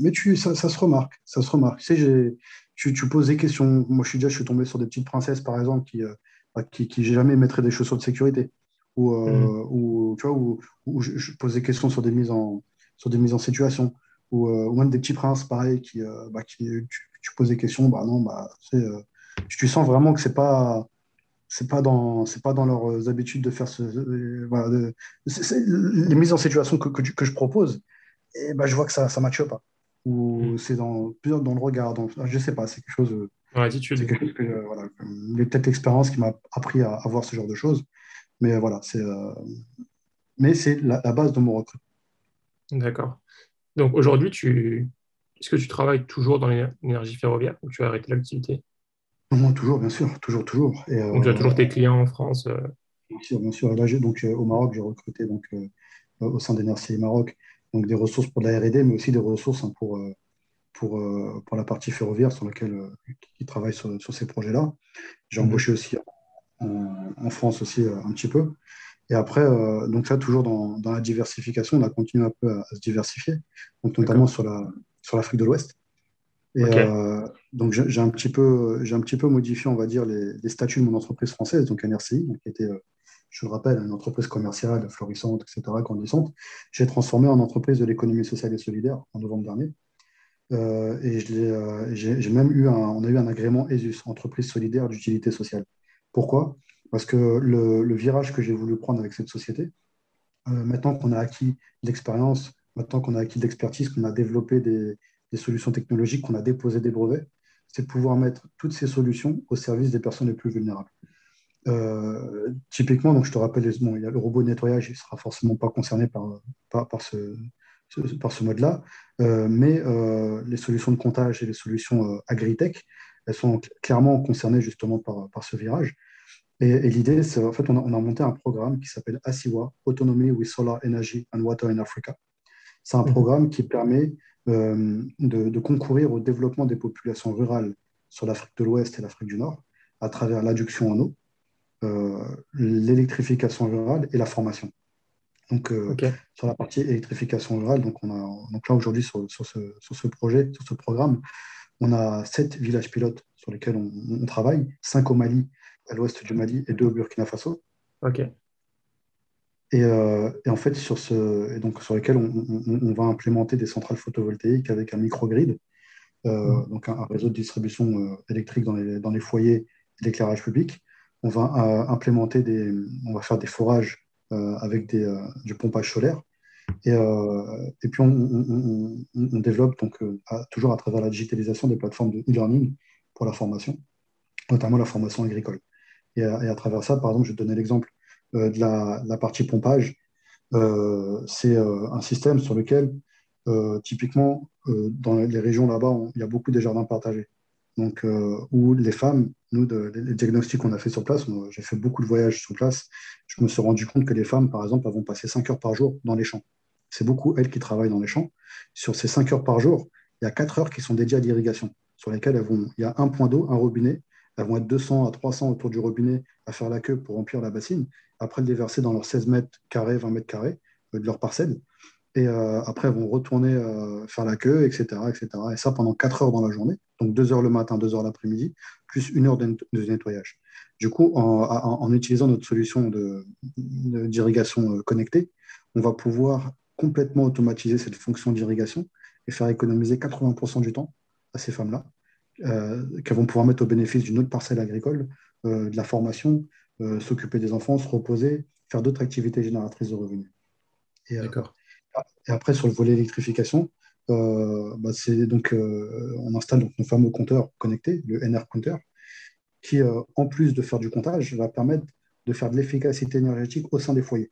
mais tu, ça, se remarque. Ça se remarque. Tu, sais, tu, tu, poses des questions. Moi, je suis déjà je suis tombé sur des petites princesses, par exemple, qui, bah, qui, qui jamais mettraient des chaussures de sécurité. Ou, mmh. ou tu vois, ou, je, je, pose des questions sur des mises en, sur des mises en situation ou, euh, même des petits princes, pareil, qui, euh, bah, qui tu, poses des questions, bah non, bah, euh, tu sens vraiment que c'est pas c'est pas dans c'est pas dans leurs habitudes de faire ce voilà, les mises en situation que, que, que, je propose et bah, je vois que ça ça matche pas ou mm. c'est dans dans le regard dans, je sais pas c'est quelque chose ouais, c'est quelque chose que voilà, peut-être l'expérience qui m'a appris à, à, voir ce genre de choses mais voilà c'est mais c'est la, la, base de mon recrutement d'accord donc aujourd'hui, tu... est-ce que tu travailles toujours dans l'énergie ferroviaire ou tu as arrêté l'activité? Non, toujours, bien sûr, toujours, toujours. Et, donc tu as toujours tes clients en France euh? Bien sûr, bien sûr. là, donc, euh, au Maroc, j'ai recruté donc, euh, au sein d'Enercy Maroc donc, des ressources pour la R&D, mais aussi des ressources hein, pour, pour, pour la partie ferroviaire sur laquelle qui travaille sur, sur ces projets-là. J'ai mmh embauché aussi en, France aussi un petit peu. Et après, euh, donc ça, toujours dans, dans, la diversification, on a continué un peu à, se diversifier, donc notamment sur l'Afrique sur de l'Ouest. Et donc, j'ai un, petit peu, un petit peu modifié, on va dire, les, statuts de mon entreprise française, donc NRCI, qui était, je le rappelle, une entreprise commerciale florissante, etc., grandissante. J'ai transformé en entreprise de l'économie sociale et solidaire en novembre dernier. et j'ai même eu un, on a eu un agrément ESUS, entreprise solidaire d'utilité sociale. Pourquoi? Parce que le, virage que j'ai voulu prendre avec cette société, euh, maintenant qu'on a acquis l'expérience, maintenant qu'on a acquis l'expertise, qu'on a développé des, solutions technologiques, qu'on a déposé des brevets, c'est de pouvoir mettre toutes ces solutions au service des personnes les plus vulnérables. Euh, typiquement, donc je te rappelle, le robot de nettoyage, il ne sera forcément pas concerné par, par, ce, par ce mode-là, euh, mais les solutions de comptage et les solutions agritech, elles sont clairement concernées justement par, par ce virage. Et, l'idée, c'est en fait, on a, on a, monté un programme qui s'appelle ASIWA, Autonomy with Solar Energy and Water in Africa. C'est un mhm. programme qui permet euh, de, concourir au développement des populations rurales sur l'Afrique de l'Ouest et l'Afrique du Nord à travers l'adduction en eau, euh, l'électrification rurale et la formation. Donc, euh, sur la partie électrification rurale, donc, on a, donc là aujourd'hui sur, sur, ce, sur, ce, projet, sur ce programme, on a sept villages pilotes sur lesquels on, travaille, cinq au Mali, à l'ouest du Mali, et deux au Burkina Faso. OK. Et, euh, en fait, sur, ce, et donc, sur lesquels on, va implémenter des centrales photovoltaïques avec un microgrid, euh, mmh. donc un, réseau de distribution euh, électrique dans les, dans les foyers d'éclairage public. On va implémenter des, on va faire des forages avec des, du pompage solaire. Et, et puis, on, développe donc, toujours à travers la digitalisation des plateformes de e-learning pour la formation, notamment la formation agricole. Et à, travers ça, par exemple, je vais te donner l'exemple euh, de la, partie pompage. Euh, c'est euh, un système sur lequel, typiquement, dans les régions là-bas, il y a beaucoup de jardins partagés. Donc, où les femmes, nous, les diagnostics qu'on a fait sur place, j'ai fait beaucoup de voyages sur place, je me suis rendu compte que les femmes, par exemple, vont passer 5 heures par jour dans les champs. C'est beaucoup elles qui travaillent dans les champs. Sur ces 5 heures par jour, il y a 4 heures qui sont dédiées à l'irrigation, sur lesquelles elles vont, il y a un point d'eau, un robinet, elles vont être 200 à 300 autour du robinet à faire la queue pour remplir la bassine. Après, elles déverser dans leurs 16 mètres carrés, 20 mètres carrés euh, de leur parcelle. Et euh, après, elles vont retourner euh, faire la queue, etc., etc. Et ça pendant 4 heures dans la journée. Donc 2 heures le matin, 2 heures l'après-midi, plus une heure de, nettoyage. Du coup, en, utilisant notre solution d'irrigation connectée, on va pouvoir complètement automatiser cette fonction d'irrigation et faire économiser 80% du temps à ces femmes-là euh, qu'elles vont pouvoir mettre au bénéfice d'une autre parcelle agricole, euh, de la formation, euh, s'occuper des enfants, se reposer, faire d'autres activités génératrices de revenus. Et, et, après, sur le volet électrification, bah, c'est donc on installe donc nos fameux compteurs connectés, le NR Counter, qui, en plus de faire du comptage, va permettre de faire de l'efficacité énergétique au sein des foyers.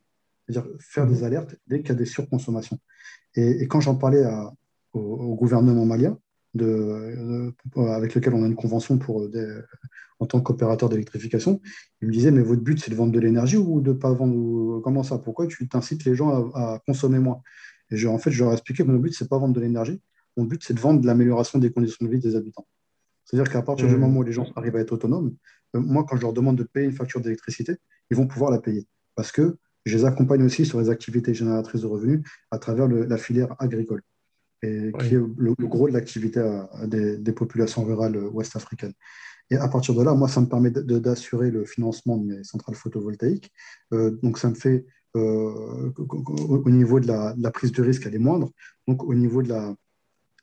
C'est-à-dire faire des alertes dès qu'il y a des surconsommations. Et, quand j'en parlais au, gouvernement malien, de, avec lequel on a une convention pour euh, en tant qu'opérateur d'électrification, il me disait, mais votre but, c'est de vendre de l'énergie ou de ne pas vendre Comment ça? Pourquoi tu t'incites les gens à, consommer moins? Et je, en fait, je leur ai expliqué que mon but, c'est pas vendre de l'énergie. Mon but, c'est de vendre de l'amélioration des conditions de vie des habitants. C'est-à-dire qu'à partir du mmh. moment où les gens arrivent à être autonomes, euh, moi, quand je leur demande de payer une facture d'électricité, ils vont pouvoir la payer. Parce que je les accompagne aussi sur les activités génératrices de revenus à travers la filière agricole et qui est le, gros de l'activité des, populations rurales ouest-africaines. Et à partir de là, moi, ça me permet d'assurer le financement de mes centrales photovoltaïques. Euh, donc, ça me fait, euh, au niveau de la, prise de risque, elle est moindre. Donc, au niveau de la,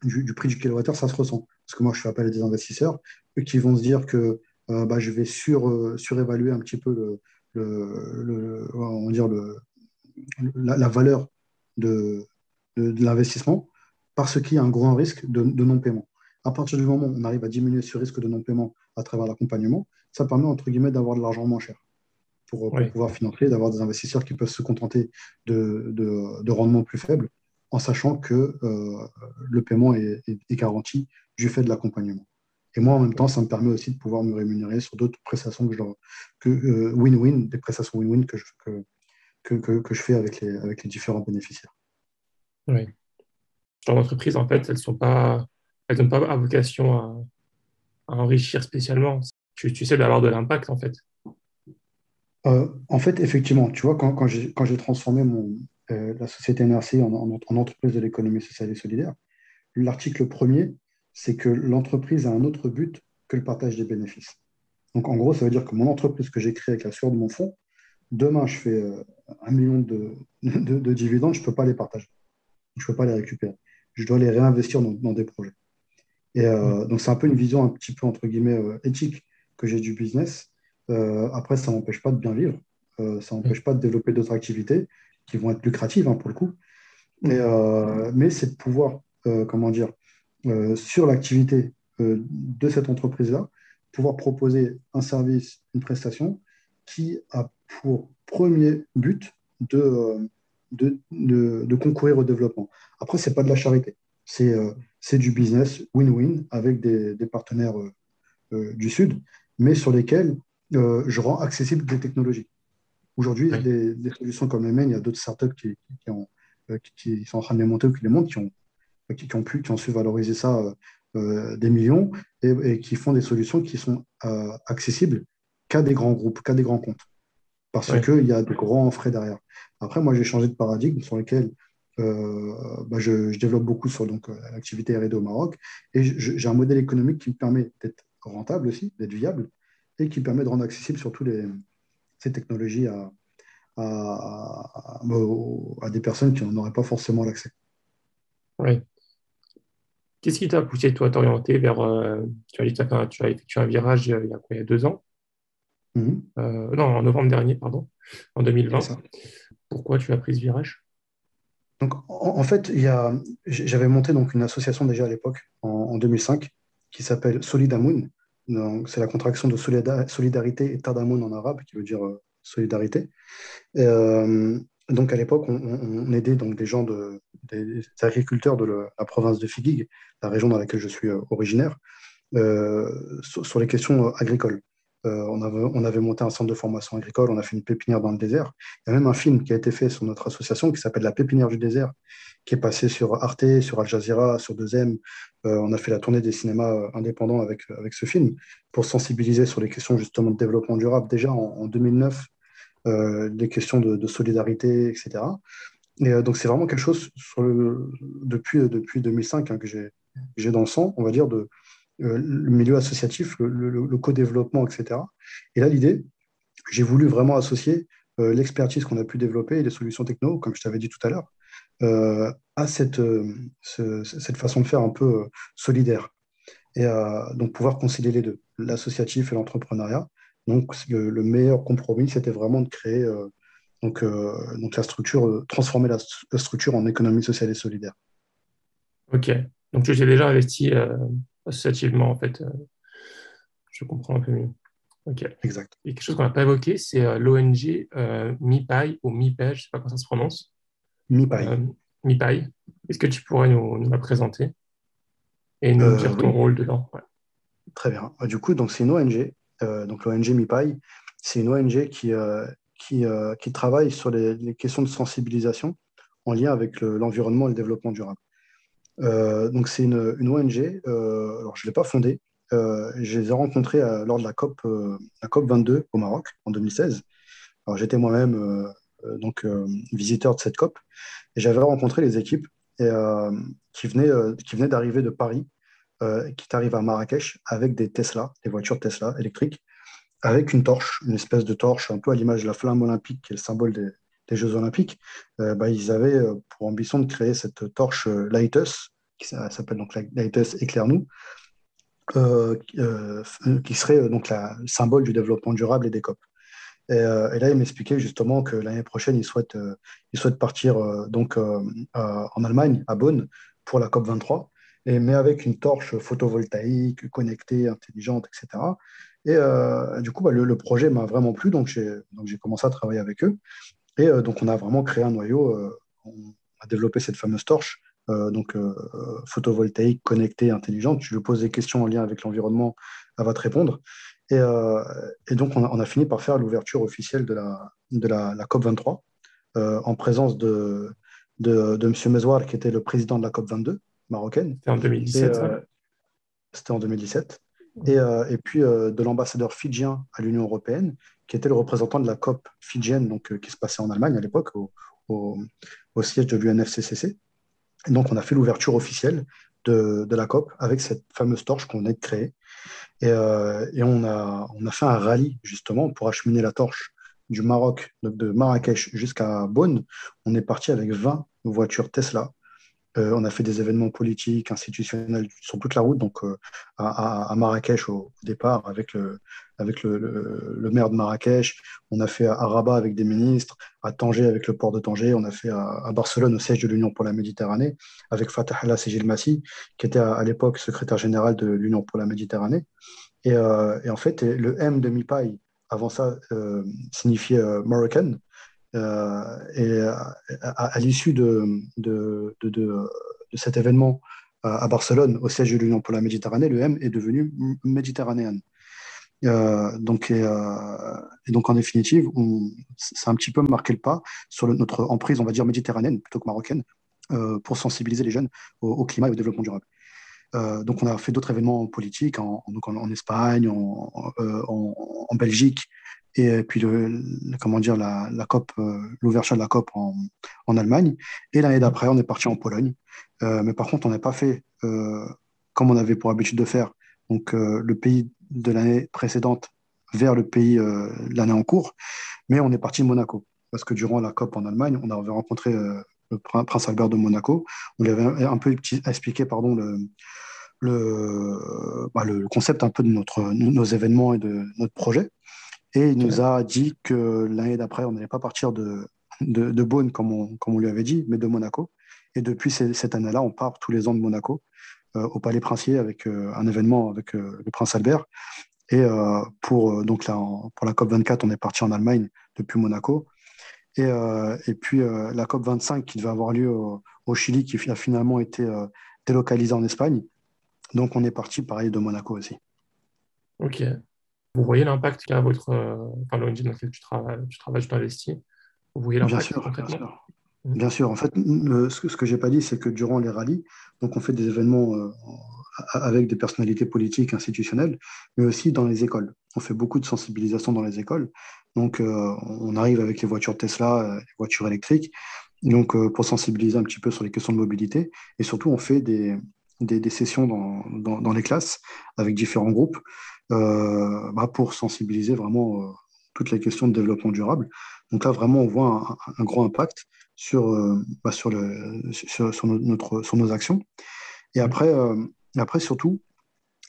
du, prix du kilowattheure, ça se ressent. Parce que moi, je fais appel à des investisseurs qui vont se dire que euh, bah, je vais sur, surévaluer un petit peu le, on dire le, la, valeur de, de l'investissement parce qu'il y a un grand risque de, non-paiement. À partir du moment où on arrive à diminuer ce risque de non-paiement à travers l'accompagnement, ça permet entre guillemets d'avoir de l'argent moins cher pour, pouvoir financer, d'avoir des investisseurs qui peuvent se contenter de, de, rendements plus faibles en sachant que euh, le paiement est, garanti du fait de l'accompagnement. Et moi, en même temps, ça me permet aussi de pouvoir me rémunérer sur d'autres prestations que je que euh, win-win, des prestations win-win que je, que, que, que, je fais avec les, avec les différents bénéficiaires. Oui entreprises, en fait, elles sont pas, elles n'ont pas à vocation à, enrichir spécialement. Tu, tu sais d'avoir de l'impact, en fait. Euh, en fait, effectivement, tu vois, quand, quand j'ai transformé mon, euh, la société NRC en, en, entreprise de l'économie sociale et solidaire, l'article premier, c'est que l'entreprise a un autre but que le partage des bénéfices. Donc en gros, ça veut dire que mon entreprise que j'ai créée avec la sueur de mon fonds, demain je fais euh, un million de, (laughs) de, dividendes, je ne peux pas les partager. Je ne peux pas les récupérer. Je dois les réinvestir dans, des projets. Et euh, donc c'est un peu une vision un petit peu entre guillemets euh, éthique que j'ai du business. après, ça ne m'empêche pas de bien vivre. ça n'empêche pas de développer d'autres activités qui vont être lucratives hein, pour le coup. mais c'est de pouvoir, comment dire, sur l'activité de cette entreprise-là, pouvoir proposer un service, une prestation qui a pour premier but de, de, de, concourir au développement. Après, ce n'est pas de la charité, c'est euh, du business win-win avec des, des partenaires euh, euh, du Sud, mais sur lesquels je rends accessible des technologies. Aujourd'hui, des, des, solutions comme les il y a d'autres startups qui, qui, ont, qui, sont en train de les monter ou qui les montent, qui ont, qui, ont pu, qui ont su valoriser ça euh, des millions et, qui font des solutions qui sont euh, accessibles qu'à des grands groupes, qu'à des grands comptes. Parce qu'il y a de grands frais derrière. Après, moi, j'ai changé de paradigme sur lequel euh, bah, je, développe beaucoup sur l'activité R&D au Maroc. Et j'ai un modèle économique qui me permet d'être rentable aussi, d'être viable, et qui permet de rendre accessible surtout les, ces technologies à, à, à, des personnes qui n'en auraient pas forcément l'accès. Oui. Qu'est-ce qui t'a poussé, toi, à t'orienter vers. Euh, tu as tu as effectué un virage euh, il y a quoi, il y a deux ans? Mhm. euh, Non, en novembre dernier, pardon, en 2020. Pourquoi tu as pris ce virage? Donc, en, fait, j'avais monté donc une association déjà à l'époque, en, 2005, qui s'appelle Solidamoun. C'est la contraction de solidarité et Tardamoun en arabe, qui veut dire solidarité. Et, donc à l'époque, on, aidait donc des gens, de, des, agriculteurs de la, province de Figuig, la région dans laquelle je suis euh, originaire, euh, sur, les questions euh, agricoles. on, avait, on, avait, monté un centre de formation agricole, on a fait une pépinière dans le désert. Il y a même un film qui a été fait sur notre association qui s'appelle La pépinière du désert, qui est passé sur Arte, sur Al Jazeera, sur 2M. on a fait la tournée des cinémas indépendants avec, avec ce film pour sensibiliser sur les questions justement de développement durable. Déjà en, en 2009, euh, des questions de, solidarité, etc. Et euh, donc, c'est vraiment quelque chose sur le, depuis, depuis 2005 hein, que j'ai dans le sang, on va dire, de euh, le milieu associatif, le, co-développement, etc. Et là, l'idée, j'ai voulu vraiment associer l'expertise qu'on a pu développer et les solutions techno, comme je t'avais dit tout à l'heure, à cette, cette façon de faire un peu solidaire. Et donc pouvoir concilier les deux, l'associatif et l'entrepreneuriat. Donc, le, meilleur compromis, c'était vraiment de créer euh, donc, euh, donc la structure, euh, transformer la, structure en économie sociale et solidaire. Ok. Donc, tu t'es déjà investi associativement, en fait. je comprends un peu mieux. Ok. Exact. Et quelque chose qu'on n'a pas évoqué, c'est l'ONG MIPAI ou MIPAI, je ne sais pas comment ça se prononce. MIPAI. MIPAI. Est-ce que tu pourrais nous, la présenter et nous dire ton rôle dedans? Très bien. Du coup, donc c'est une ONG donc l'ONG MIPAI, c'est une ONG qui, euh, euh, qui, travaille sur les, questions de sensibilisation en lien avec l'environnement et le développement durable. donc c'est une, ONG, alors je ne l'ai pas fondée, je les ai rencontrés lors de la COP, la COP 22 au Maroc en 2016. Alors j'étais moi-même donc visiteur de cette COP et j'avais rencontré les équipes qui venaient, qui venaient d'arriver de Paris euh, qui t'arrive à Marrakech avec des Tesla, des voitures Tesla électriques, avec une torche, une espèce de torche un peu à l'image de la flamme olympique, qui est le symbole des, Jeux olympiques. Euh, bah, ils avaient euh, pour ambition de créer cette torche Lighthouse, qui s'appelle donc Lighthouse éclaire-nous, qui serait donc le symbole du développement durable et des COP. Et, là, il m'expliquait justement que l'année prochaine, il souhaite, euh, il partir donc, en Allemagne, à Bonn, pour la COP23 mais avec une torche photovoltaïque, connectée, intelligente, etc. Et euh, du coup, bah, le, projet m'a vraiment plu, donc j'ai commencé à travailler avec eux. Et euh, donc, on a vraiment créé un noyau, euh, on a développé cette fameuse torche, donc photovoltaïque, connectée, intelligente. Tu lui poses des questions en lien avec l'environnement, elle va te répondre. Et, donc, on a, fini par faire l'ouverture officielle de la, de la, la COP23 en présence de, de, de M. Mezoir, qui était le président de la COP22, marocaine. C'était en 2017. Euh, c'était en 2017. Et, euh, et puis euh, de l'ambassadeur fidjien à l'Union européenne, qui était le représentant de la COP fidjienne, donc, qui se passait en Allemagne à l'époque, au, au, siège de l'UNFCCC. donc, on a fait l'ouverture officielle de, la COP avec cette fameuse torche qu'on de créer. Et, et, on, a, on a fait un rallye justement pour acheminer la torche du Maroc, de Marrakech jusqu'à Bonn. On est parti avec 20 voitures Tesla on a fait des événements politiques, institutionnels sur toute la route, donc euh, à, Marrakech au, départ avec, le, maire de Marrakech. On a fait à, Rabat avec des ministres, à Tanger avec le port de Tanger. On a fait à, Barcelone au siège de l'Union pour la Méditerranée avec Fatah Allah Sejil Massi, qui était à, l'époque secrétaire général de l'Union pour la Méditerranée. Et, euh, en fait, le M de Mipaï, avant ça, signifiait Moroccan. Euh, et à, l'issue de, cet événement à, Barcelone, au siège de l'Union pour la Méditerranée, le M est devenu méditerranéen. Euh, donc, euh, et, donc, en définitive, ça a un petit peu marqué le pas sur notre emprise, on va dire, méditerranéenne plutôt que marocaine, pour sensibiliser les jeunes au, climat et au développement durable. donc, on a fait d'autres événements politiques en, Espagne, en, Belgique, et puis le, comment dire la, COP, euh, l'ouverture de la COP en, en Allemagne. Et l'année d'après, on est parti en Pologne. Euh, mais par contre, on n'a pas fait euh, comme on avait pour habitude de faire. Donc le pays de l'année précédente vers le pays l'année en cours, mais on est parti de Monaco parce que durant la COP en Allemagne, on avait rencontré le prince Albert de Monaco. On lui avait un peu expliqué pardon le le, bah, le concept un peu de notre, nos événements et de notre projet. Et il nous a dit que l'année d'après, on n'allait pas partir de, de, de Beaune, comme on, comme on, lui avait dit, mais de Monaco. Et depuis cette année-là, on part tous les ans de Monaco, euh, au Palais Princier, avec euh, un événement avec euh, le prince Albert. Et pour, donc là, pour la COP24, on est parti en Allemagne depuis Monaco. Et, et puis la COP25 qui devait avoir lieu au, au Chili, qui a finalement été délocalisée en Espagne. Donc on est parti pareil de Monaco aussi. Ok. Vous voyez l'impact qu'a votre, euh, enfin, l'ONG dans laquelle tu travailles, tu travailles, tu investis Vous voyez l'impact bien sûr, bien sûr. Mmh. Bien sûr. En fait, ce que, je n'ai pas dit, c'est que durant les rallyes, donc on fait des événements euh, avec des personnalités politiques, institutionnelles, mais aussi dans les écoles. On fait beaucoup de sensibilisation dans les écoles. Donc, euh, on arrive avec les voitures Tesla, les voitures électriques, donc pour sensibiliser un petit peu sur les questions de mobilité. Et surtout, on fait des, des, sessions dans, dans, les classes avec différents groupes bah, pour sensibiliser vraiment euh, toutes les questions de développement durable. Donc là, vraiment, on voit un, gros impact sur, euh, bah, sur, le, sur, notre, sur nos actions. Et après, après surtout,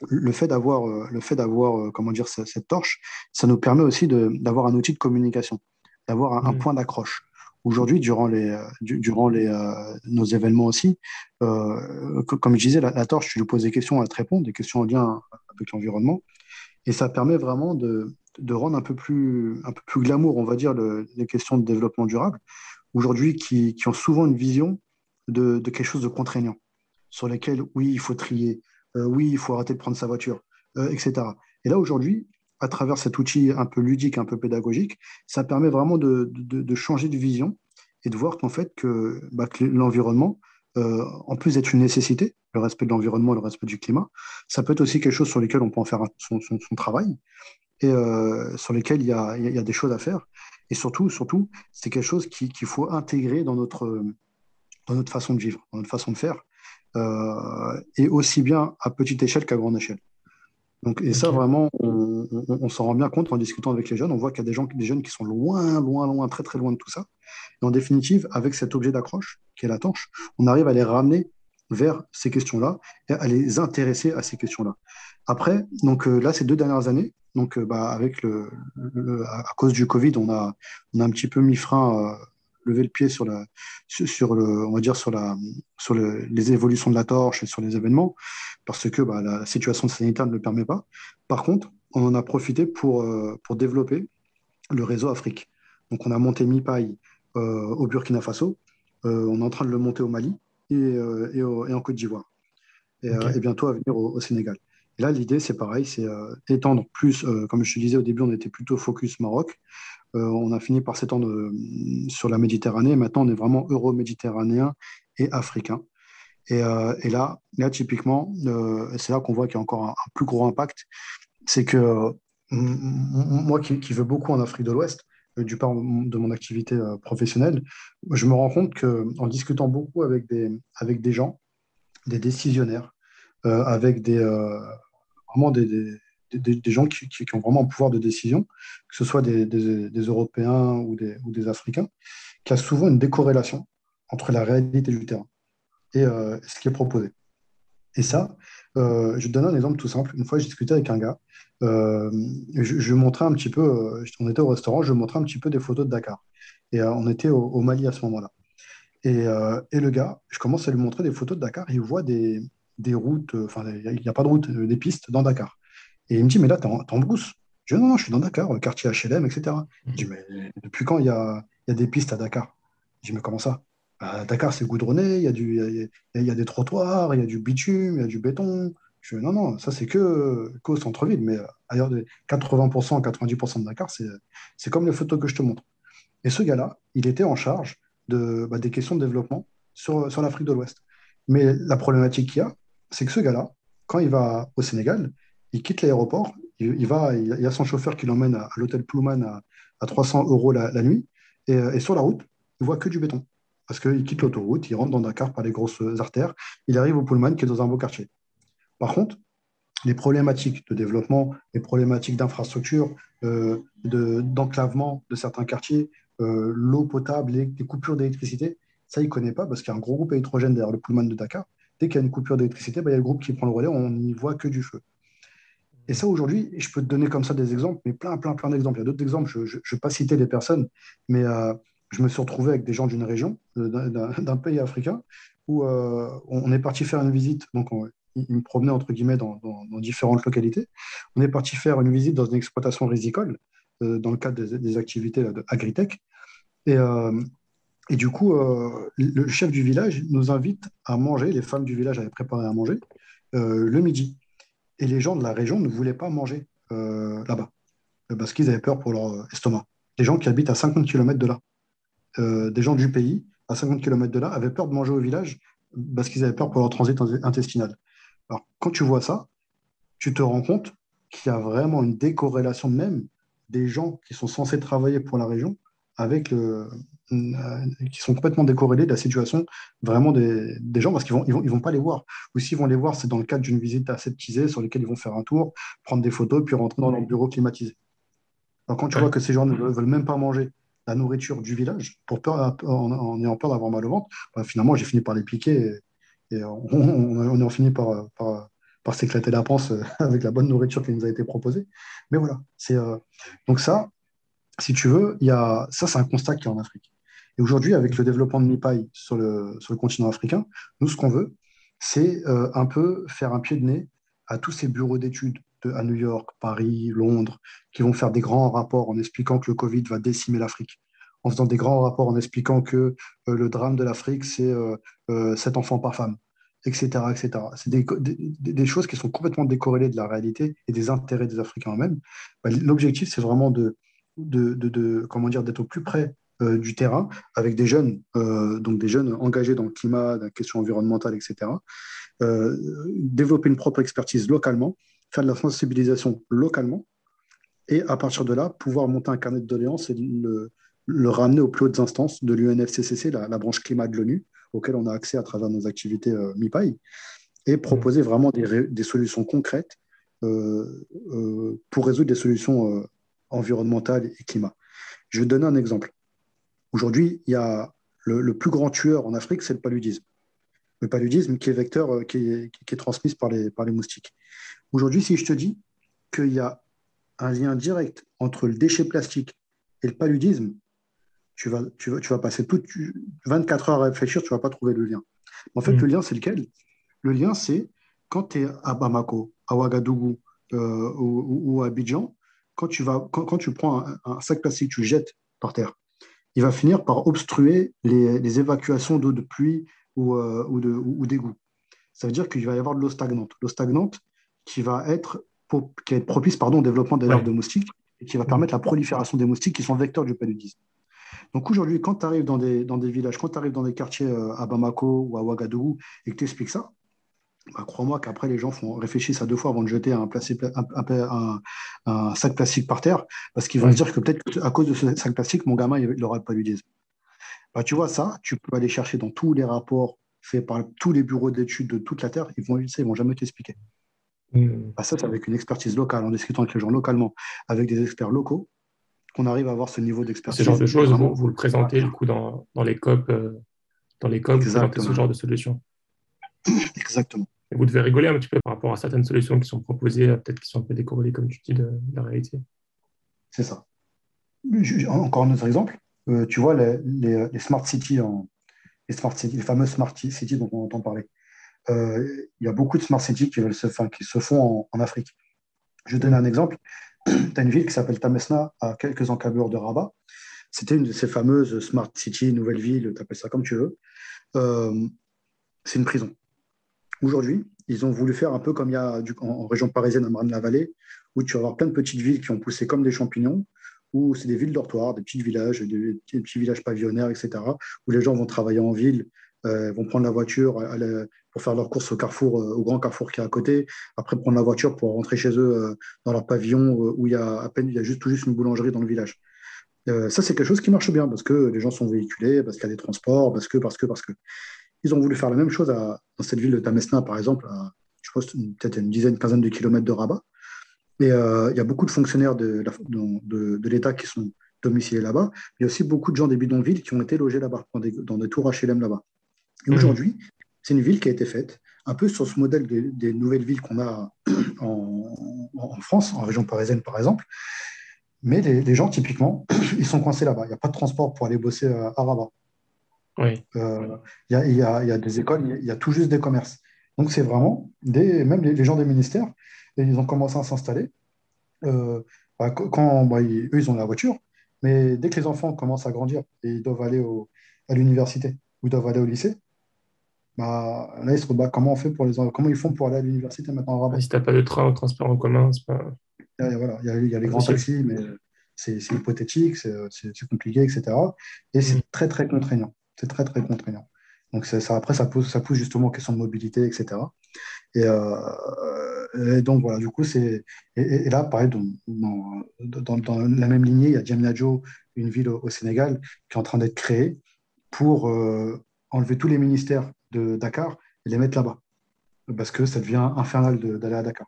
le fait d'avoir, le fait d'avoir comment dire, cette, torche, ça nous permet aussi d'avoir un outil de communication, d'avoir un, point d'accroche. Aujourd'hui, durant, les, durant les, nos événements aussi, comme je disais, la, torche, tu lui poses des questions, à te répondre, des questions en lien avec l'environnement. Et ça permet vraiment de, rendre un peu, plus, glamour, on va dire, les questions de développement durable, aujourd'hui, qui, ont souvent une vision de, quelque chose de contraignant, sur lesquels, oui, il faut trier, euh, oui, il faut arrêter de prendre sa voiture, euh, etc. Et là, aujourd'hui, à travers cet outil un peu ludique, un peu pédagogique, ça permet vraiment de, changer de vision et de voir qu'en fait, que, bah, que l'environnement, euh, en plus d'être une nécessité, le respect de l'environnement, le respect du climat, ça peut être aussi quelque chose sur lequel on peut en faire son, travail et euh, sur lequel il y, a, des choses à faire. Et surtout, surtout c'est quelque chose qu'il faut intégrer dans notre, dans notre façon de vivre, dans notre façon de faire, euh, et aussi bien à petite échelle qu'à grande échelle. Donc, et ça, vraiment, on, s'en rend bien compte en discutant avec les jeunes. On voit qu'il y a des, gens, des jeunes qui sont loin, loin, loin, très, très loin de tout ça. Et en définitive, avec cet objet d'accroche, qui est la torche, on arrive à les ramener vers ces questions-là et à les intéresser à ces questions-là. Après, donc euh, là, ces deux dernières années, donc euh, bah, avec le, à cause du Covid, on a, on a un petit peu mis frein, euh, levé le pied sur la, sur, le, on va dire sur la, sur les évolutions de la torche et sur les événements, parce que bah, la situation sanitaire ne le permet pas. Par contre, on en a profité pour, pour développer le réseau Afrique. Donc, on a monté MiPaille au Burkina Faso, on est en train de le monter au Mali, euh, et, en Côte d'Ivoire. Et, euh, bientôt à venir au, Sénégal. Et là, l'idée, c'est pareil, c'est euh, étendre plus, comme je te disais au début, on était plutôt focus Maroc. On a fini par s'étendre sur la Méditerranée. Maintenant, on est vraiment euro-méditerranéen et africain. Et, là, là, typiquement, c'est là qu'on voit qu'il y a encore un, plus gros impact. C'est que moi qui, veux beaucoup en Afrique de l'Ouest, du part de mon activité professionnelle, je me rends compte qu'en discutant beaucoup avec des, avec des gens, des décisionnaires, avec des, vraiment des, gens qui, ont vraiment un pouvoir de décision, que ce soit des, Européens ou des, des Africains, qui a souvent une décorrélation entre la réalité du terrain et ce qui est proposé. Et ça, je te donne un exemple tout simple. Une fois, j'ai discuté avec un gars. je, je, lui montrais un petit peu, on était au restaurant, je montrais un petit peu des photos de Dakar. Et on était au, Mali à ce moment-là. Et, le gars, je commence à lui montrer des photos de Dakar il voit des, des routes, enfin, il n'y a pas de route, des pistes dans Dakar. Et il me dit, mais là, t'es en, en, brousse. Je dis, non, non, je suis dans Dakar, quartier HLM, etc. Je dis, mais depuis quand il y a, y a, des pistes à Dakar? Je dis, mais comment ça? À Dakar, c'est goudronné, il y, a du, il, y a, des trottoirs, il y a du bitume, il y a du béton. Je dis, non, non, ça, c'est que, qu'au centre-ville. Mais ailleurs, 80%, 90% de Dakar, c'est comme les photos que je te montre. Et ce gars-là, il était en charge de, bah, des questions de développement sur, sur l'Afrique de l'Ouest. Mais la problématique qu'il y a, c'est que ce gars-là, quand il va au Sénégal, il quitte l'aéroport, il, va, il y a son chauffeur qui l'emmène à, l'hôtel Plouman à, à, 300 euros la, nuit, et, et, sur la route, il voit que du béton. Parce qu'il quitte l'autoroute, il rentre dans Dakar par les grosses artères, il arrive au Pullman qui est dans un beau quartier. Par contre, les problématiques de développement, les problématiques d'infrastructure, euh, d'enclavement de, certains quartiers, euh, l'eau potable, les, coupures d'électricité, ça, il ne connaît pas parce qu'il y a un gros groupe électrogène derrière le Pullman de Dakar. Dès qu'il y a une coupure d'électricité, bah, il y a le groupe qui prend le relais, on n'y voit que du feu. Et ça, aujourd'hui, je peux te donner comme ça des exemples, mais plein, plein, plein d'exemples. Il y a d'autres exemples, je ne vais pas citer les personnes, mais euh, je me suis retrouvé avec des gens d'une région, euh, d'un pays africain, où euh, on est parti faire une visite. Donc, on, ils me promenaient, entre guillemets, dans, différentes localités. On est parti faire une visite dans une exploitation rizicole, dans le cadre des, activités de agritech. Et, et du coup, le chef du village nous invite à manger, les femmes du village avaient préparé à manger, le midi. Et les gens de la région ne voulaient pas manger euh, là-bas euh, parce qu'ils avaient peur pour leur euh, estomac. Des gens qui habitent à 50 km de là, des gens du pays à 50 km de là, avaient peur de manger au village parce qu'ils avaient peur pour leur transit intestinal. Alors, quand tu vois ça, tu te rends compte qu'il y a vraiment une décorrélation même des gens qui sont censés travailler pour la région avec le, qui sont complètement décorrélés de la situation vraiment des, des gens parce qu'ils vont, ils vont, ils vont pas les voir. Ou s'ils vont les voir, c'est dans le cadre d'une visite aseptisée sur laquelle ils vont faire un tour, prendre des photos, puis rentrer dans leur bureau climatisé. Alors quand tu vois que ces gens ne veulent même pas manger la nourriture du village pour peur, en, ayant peur d'avoir mal au ventre, bah, finalement j'ai fini par les piquer et, (laughs) on, on, a fini par, par, par s'éclater la panse (laughs) avec la bonne nourriture qui nous a été proposée. Mais voilà, c'est euh, donc ça, si tu veux, il y a, ça c'est un constat qui est en Afrique. Et aujourd'hui, avec le développement de MIPAI sur le, continent africain, nous, ce qu'on veut, c'est euh, un peu faire un pied de nez à tous ces bureaux d'études à New York, Paris, Londres, qui vont faire des grands rapports en expliquant que le Covid va décimer l'Afrique, en faisant des grands rapports en expliquant que euh, le drame de l'Afrique, c'est euh, 7 enfants par femme, etc. etc. C'est des, choses qui sont complètement décorrélées de la réalité et des intérêts des Africains eux-mêmes. Bah, l'objectif, c'est vraiment de, de, comment dire, d'être au plus près euh, du terrain avec des jeunes, euh, donc des jeunes engagés dans le climat, dans la question environnementale, etc. Euh, développer une propre expertise localement, faire de la sensibilisation localement, et à partir de là, pouvoir monter un carnet de doléances et le, ramener aux plus hautes instances de l'UNFCCC, la, branche climat de l'ONU, auquel on a accès à travers nos activités MIPAI, et proposer vraiment des, des solutions concrètes pour résoudre des solutions environnementales et climat. Je vais donner un exemple. Aujourd'hui, il y a le, plus grand tueur en Afrique, c'est le paludisme. Le paludisme qui est vecteur, euh, qui est, transmis par les, par les moustiques. Aujourd'hui, si je te dis qu'il y a un lien direct entre le déchet plastique et le paludisme, tu vas, tu vas, tu vas passer toutes 24 heures à réfléchir, tu ne vas pas trouver le lien. En fait, mm. le lien, c'est lequel? Le lien, c'est quand tu es à Bamako, à Ouagadougou euh, ou, à Abidjan, quand tu, vas, quand, tu prends un, un, sac plastique, tu le jettes par terre il va finir par obstruer les, évacuations d'eau de pluie ou, euh, ou d'égout. Ça veut dire qu'il va y avoir de l'eau stagnante. L'eau stagnante qui va être, qui va être propice pardon, au développement des larves de moustiques et qui va permettre la prolifération des moustiques qui sont vecteurs du paludisme. Donc aujourd'hui, quand tu arrives dans des, dans des villages, quand tu arrives dans des quartiers euh, à Bamako ou à Ouagadougou et que tu expliques ça, bah, crois-moi qu'après, les gens font, réfléchissent à deux fois avant de jeter un, un, sac plastique par terre, parce qu'ils vont se dire que peut-être qu'à cause de ce sac plastique, mon gamin, il n'aura pas paludisme. Bah, tu vois, ça, tu peux aller chercher dans tous les rapports fait par tous les bureaux d'études de toute la Terre, ils vont, ils vont jamais t'expliquer. Mmh. ça, c'est avec une expertise locale, en discutant avec les gens localement, avec des experts locaux, qu'on arrive à avoir ce niveau d'expertise. Ce genre de choses, vous, vous, le présentez du coup dans, dans les COP, euh, dans les COP, vous présentez ce genre de solutions. Exactement. Vous devez rigoler un petit peu par rapport à certaines solutions qui sont proposées, euh, peut-être qui sont un peu décorrélées, comme tu dis, de, la réalité. C'est ça. Encore un autre exemple. Euh, tu vois, les, smart cities, les fameuses smart cities dont on entend parler. Euh, il y a beaucoup de smart cities qui, se, font en, Afrique. Je vais donner un exemple. (clears throat) tu as une ville qui s'appelle Tamesna, à quelques encablures de Rabat. C'était une de ces fameuses smart cities, nouvelle ville, tu appelles ça comme tu veux. c'est une prison. Aujourd'hui, ils ont voulu faire un peu comme il y a en, région parisienne, à Marne-la-Vallée, où tu vas avoir plein de petites villes qui ont poussé comme des champignons, où c'est des villes dortoirs, des petits villages, des, petits villages pavillonnaires, etc., où les gens vont travailler en ville, euh, vont prendre la voiture pour faire leurs courses au carrefour, euh, au grand carrefour qui est à côté, après prendre la voiture pour rentrer chez eux euh, dans leur pavillon où il y a à peine, il y a juste, tout juste une boulangerie dans le village. ça, c'est quelque chose qui marche bien parce que les gens sont véhiculés, parce qu'il y a des transports, parce que, parce que, parce que. Ils ont voulu faire la même chose dans cette ville de Tamesna, par exemple, à, je pense peut-être une dizaine, quinzaine de kilomètres de Rabat. Et euh, il y a beaucoup de fonctionnaires de, de, l'État qui sont domiciliés là-bas. Il y a aussi beaucoup de gens des bidonvilles qui ont été logés là-bas, dans des, dans des tours HLM là-bas. Et mmh. aujourd'hui, c'est une ville qui a été faite un peu sur ce modèle des, nouvelles villes qu'on a (clears throat) en, France, en région parisienne par exemple. Mais les, gens, typiquement, (clears throat) ils sont coincés là-bas. Il n'y a pas de transport pour aller bosser à, Rabat. Oui. Euh, il y, a, y, a, des écoles, il y, a tout juste des commerces. Donc c'est vraiment, des, même les, gens des ministères, ils ont commencé à s'installer. Euh, bah, quand bah, eux, ils ont la voiture, mais dès que les enfants commencent à grandir et ils doivent aller à l'université ou doivent aller au lycée, bah, là, ils se bah, comment on fait pour les comment ils font pour aller à l'université maintenant Si tu n'as pas de train ou de transport en commun, c'est pas. Il y a, voilà, il y a, les grands taxis, mais c'est hypothétique, c'est compliqué, etc. Et c'est mm. très, très contraignant. C'est très, très contraignant. Donc ça, après, ça pousse, ça pousse justement aux questions de mobilité, etc. Euh, et, donc voilà, du coup, c'est. Et, là, pareil, dans, dans, la même lignée, il y a Diamniadio, une ville au, Sénégal, qui est en train d'être créée pour euh, enlever tous les ministères de Dakar et les mettre là-bas. Parce que ça devient infernal d'aller à Dakar.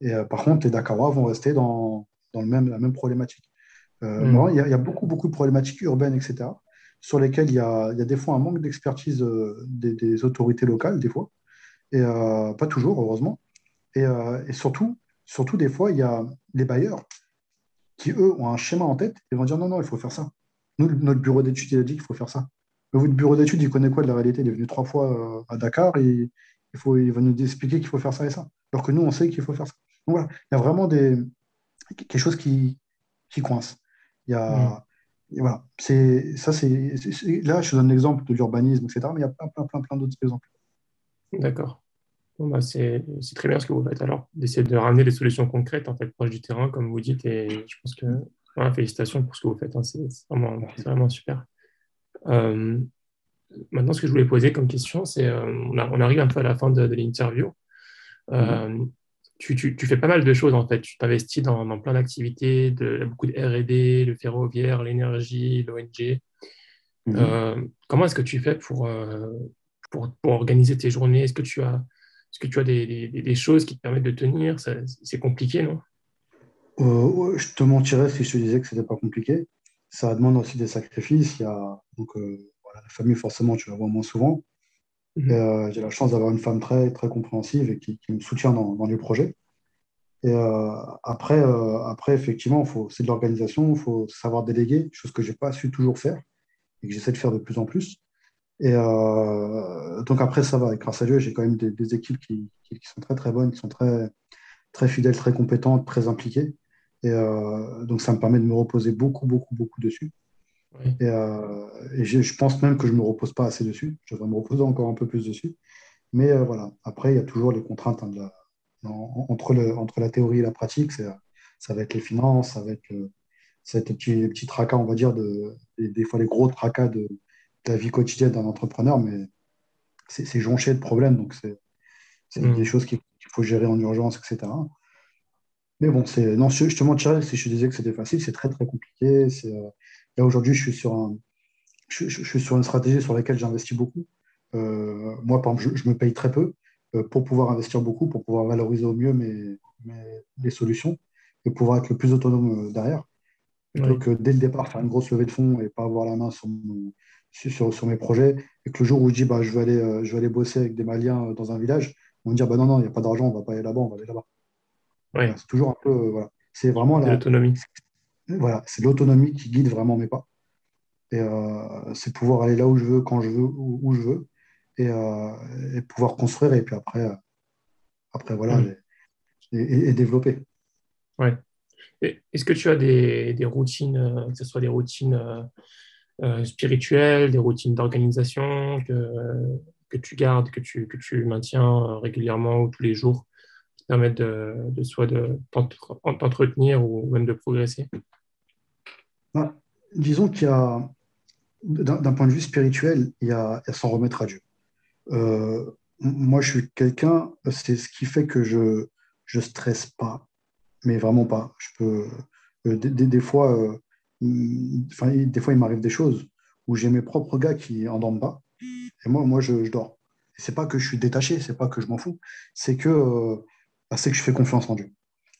Et euh, par contre, les Dakarois vont rester dans, dans le même, la même problématique. Mm. il, y a, il y a beaucoup, beaucoup de problématiques urbaines, etc sur lesquels il y a, il y a des fois un manque d'expertise euh, des, autorités locales, des fois, et euh, pas toujours, heureusement. Et, euh, et, surtout, surtout, des fois, il y a les bailleurs qui, eux, ont un schéma en tête et vont dire non, non, il faut faire ça. Notre bureau d'études, il a dit qu'il faut faire ça. Mais votre bureau d'études, il connaît quoi de la réalité? Il est venu trois fois à Dakar et il, faut, il va nous expliquer qu'il faut faire ça et ça. Alors que nous, on sait qu'il faut faire ça. Donc voilà, il y a vraiment des, quelque chose qui, qui coince. Il y a, mmh voilà, c'est ça, c'est là, je donne l'exemple de l'urbanisme, etc. Mais il y a plein, plein, plein, plein d'autres exemples. D'accord. Bon, bah, c'est très bien ce que vous faites alors, d'essayer de ramener des solutions concrètes en fait proches du terrain, comme vous dites. Et je pense que félicitations pour ce que vous faites. Hein, c'est vraiment, vraiment, super. Euh, maintenant, ce que je voulais poser comme question, c'est euh, on, arrive un peu à la fin de, l'interview. Euh, mm-hmm tu, fais pas mal de choses en fait. Tu t'investis dans, plein d'activités, de, beaucoup de RD, le ferroviaire, l'énergie, l'ONG. Mhm. Euh, comment est-ce que tu fais pour, euh, pour, organiser tes journées? Est-ce que tu as, est-ce que tu as des, choses qui te permettent de tenir? C'est compliqué, non? Euh, Je te mentirais si je te disais que ce n'était pas compliqué. Ça demande aussi des sacrifices. Il y a donc, la famille, forcément, tu la vois moins souvent. Mhm. Euh, j'ai la chance d'avoir une femme très, très compréhensive et qui, me soutient dans, dans les projets. Et euh, après, euh, après, effectivement, c'est de l'organisation, il faut savoir déléguer, chose que je n'ai pas su toujours faire et que j'essaie de faire de plus en plus. Et donc après, ça va. Et grâce à Dieu, j'ai quand même des, équipes qui, qui, sont très très bonnes, qui sont très, très fidèles, très compétentes, très impliquées. Et donc ça me permet de me reposer beaucoup, beaucoup, beaucoup dessus. Et, euh, je, pense même que je ne me repose pas assez dessus. Je devrais me reposer encore un peu plus dessus. Mais euh, voilà, après, il y a toujours les contraintes hein, entre, le, entre la théorie et la pratique. Ça va être les finances, ça va être le, petit, petit tracas, on va dire, de, des, fois les gros tracas de, la vie quotidienne d'un entrepreneur, mais c'est jonché de problèmes. Donc, c'est mm. des choses qu'il faut gérer en urgence, etc. Mais bon, non, je te mentirais si je disais que c'était facile, c'est très très compliqué. C'est euh, Là, aujourd'hui, je suis sur je, suis sur une stratégie sur laquelle j'investis beaucoup. moi, par exemple, je, me paye très peu pour pouvoir investir beaucoup, pour pouvoir valoriser au mieux mes, mes, solutions et pouvoir être le plus autonome derrière. Plutôt que dès le départ faire une grosse levée de fonds et pas avoir la main sur, sur, sur, mes projets. Et que le jour où je dis bah, je, vais aller, je vais aller bosser avec des Maliens dans un village, on me dire bah, non, non, il n'y a pas d'argent, on ne va pas aller là-bas, on va aller là-bas. c'est toujours un peu. voilà. C'est vraiment l'autonomie. Voilà, c'est l'autonomie qui guide vraiment mes pas. Et euh, c'est pouvoir aller là où je veux, quand je veux, où, je veux, et, euh, pouvoir construire, et puis après, euh, après voilà, mm. et, développer. Ouais. Est-ce que tu as des, des, routines, que ce soit des routines spirituelles, des routines d'organisation que, que tu gardes, que tu, que tu maintiens régulièrement ou tous les jours, qui permettent de, de soit de t'entretenir ou même de progresser? Bah, Disons qu'il y a d'un point de vue spirituel, il y a, s'en remettre à Dieu. Euh, moi, je suis quelqu'un, c'est ce qui fait que je ne stresse pas, mais vraiment pas. Je peux, euh, des, fois, euh, des fois, il m'arrive des choses où j'ai mes propres gars qui n'endorment pas, et moi, moi je, je dors. C'est pas que je suis détaché, c'est pas que je m'en fous, c'est que, bah, c'est que je fais confiance en Dieu.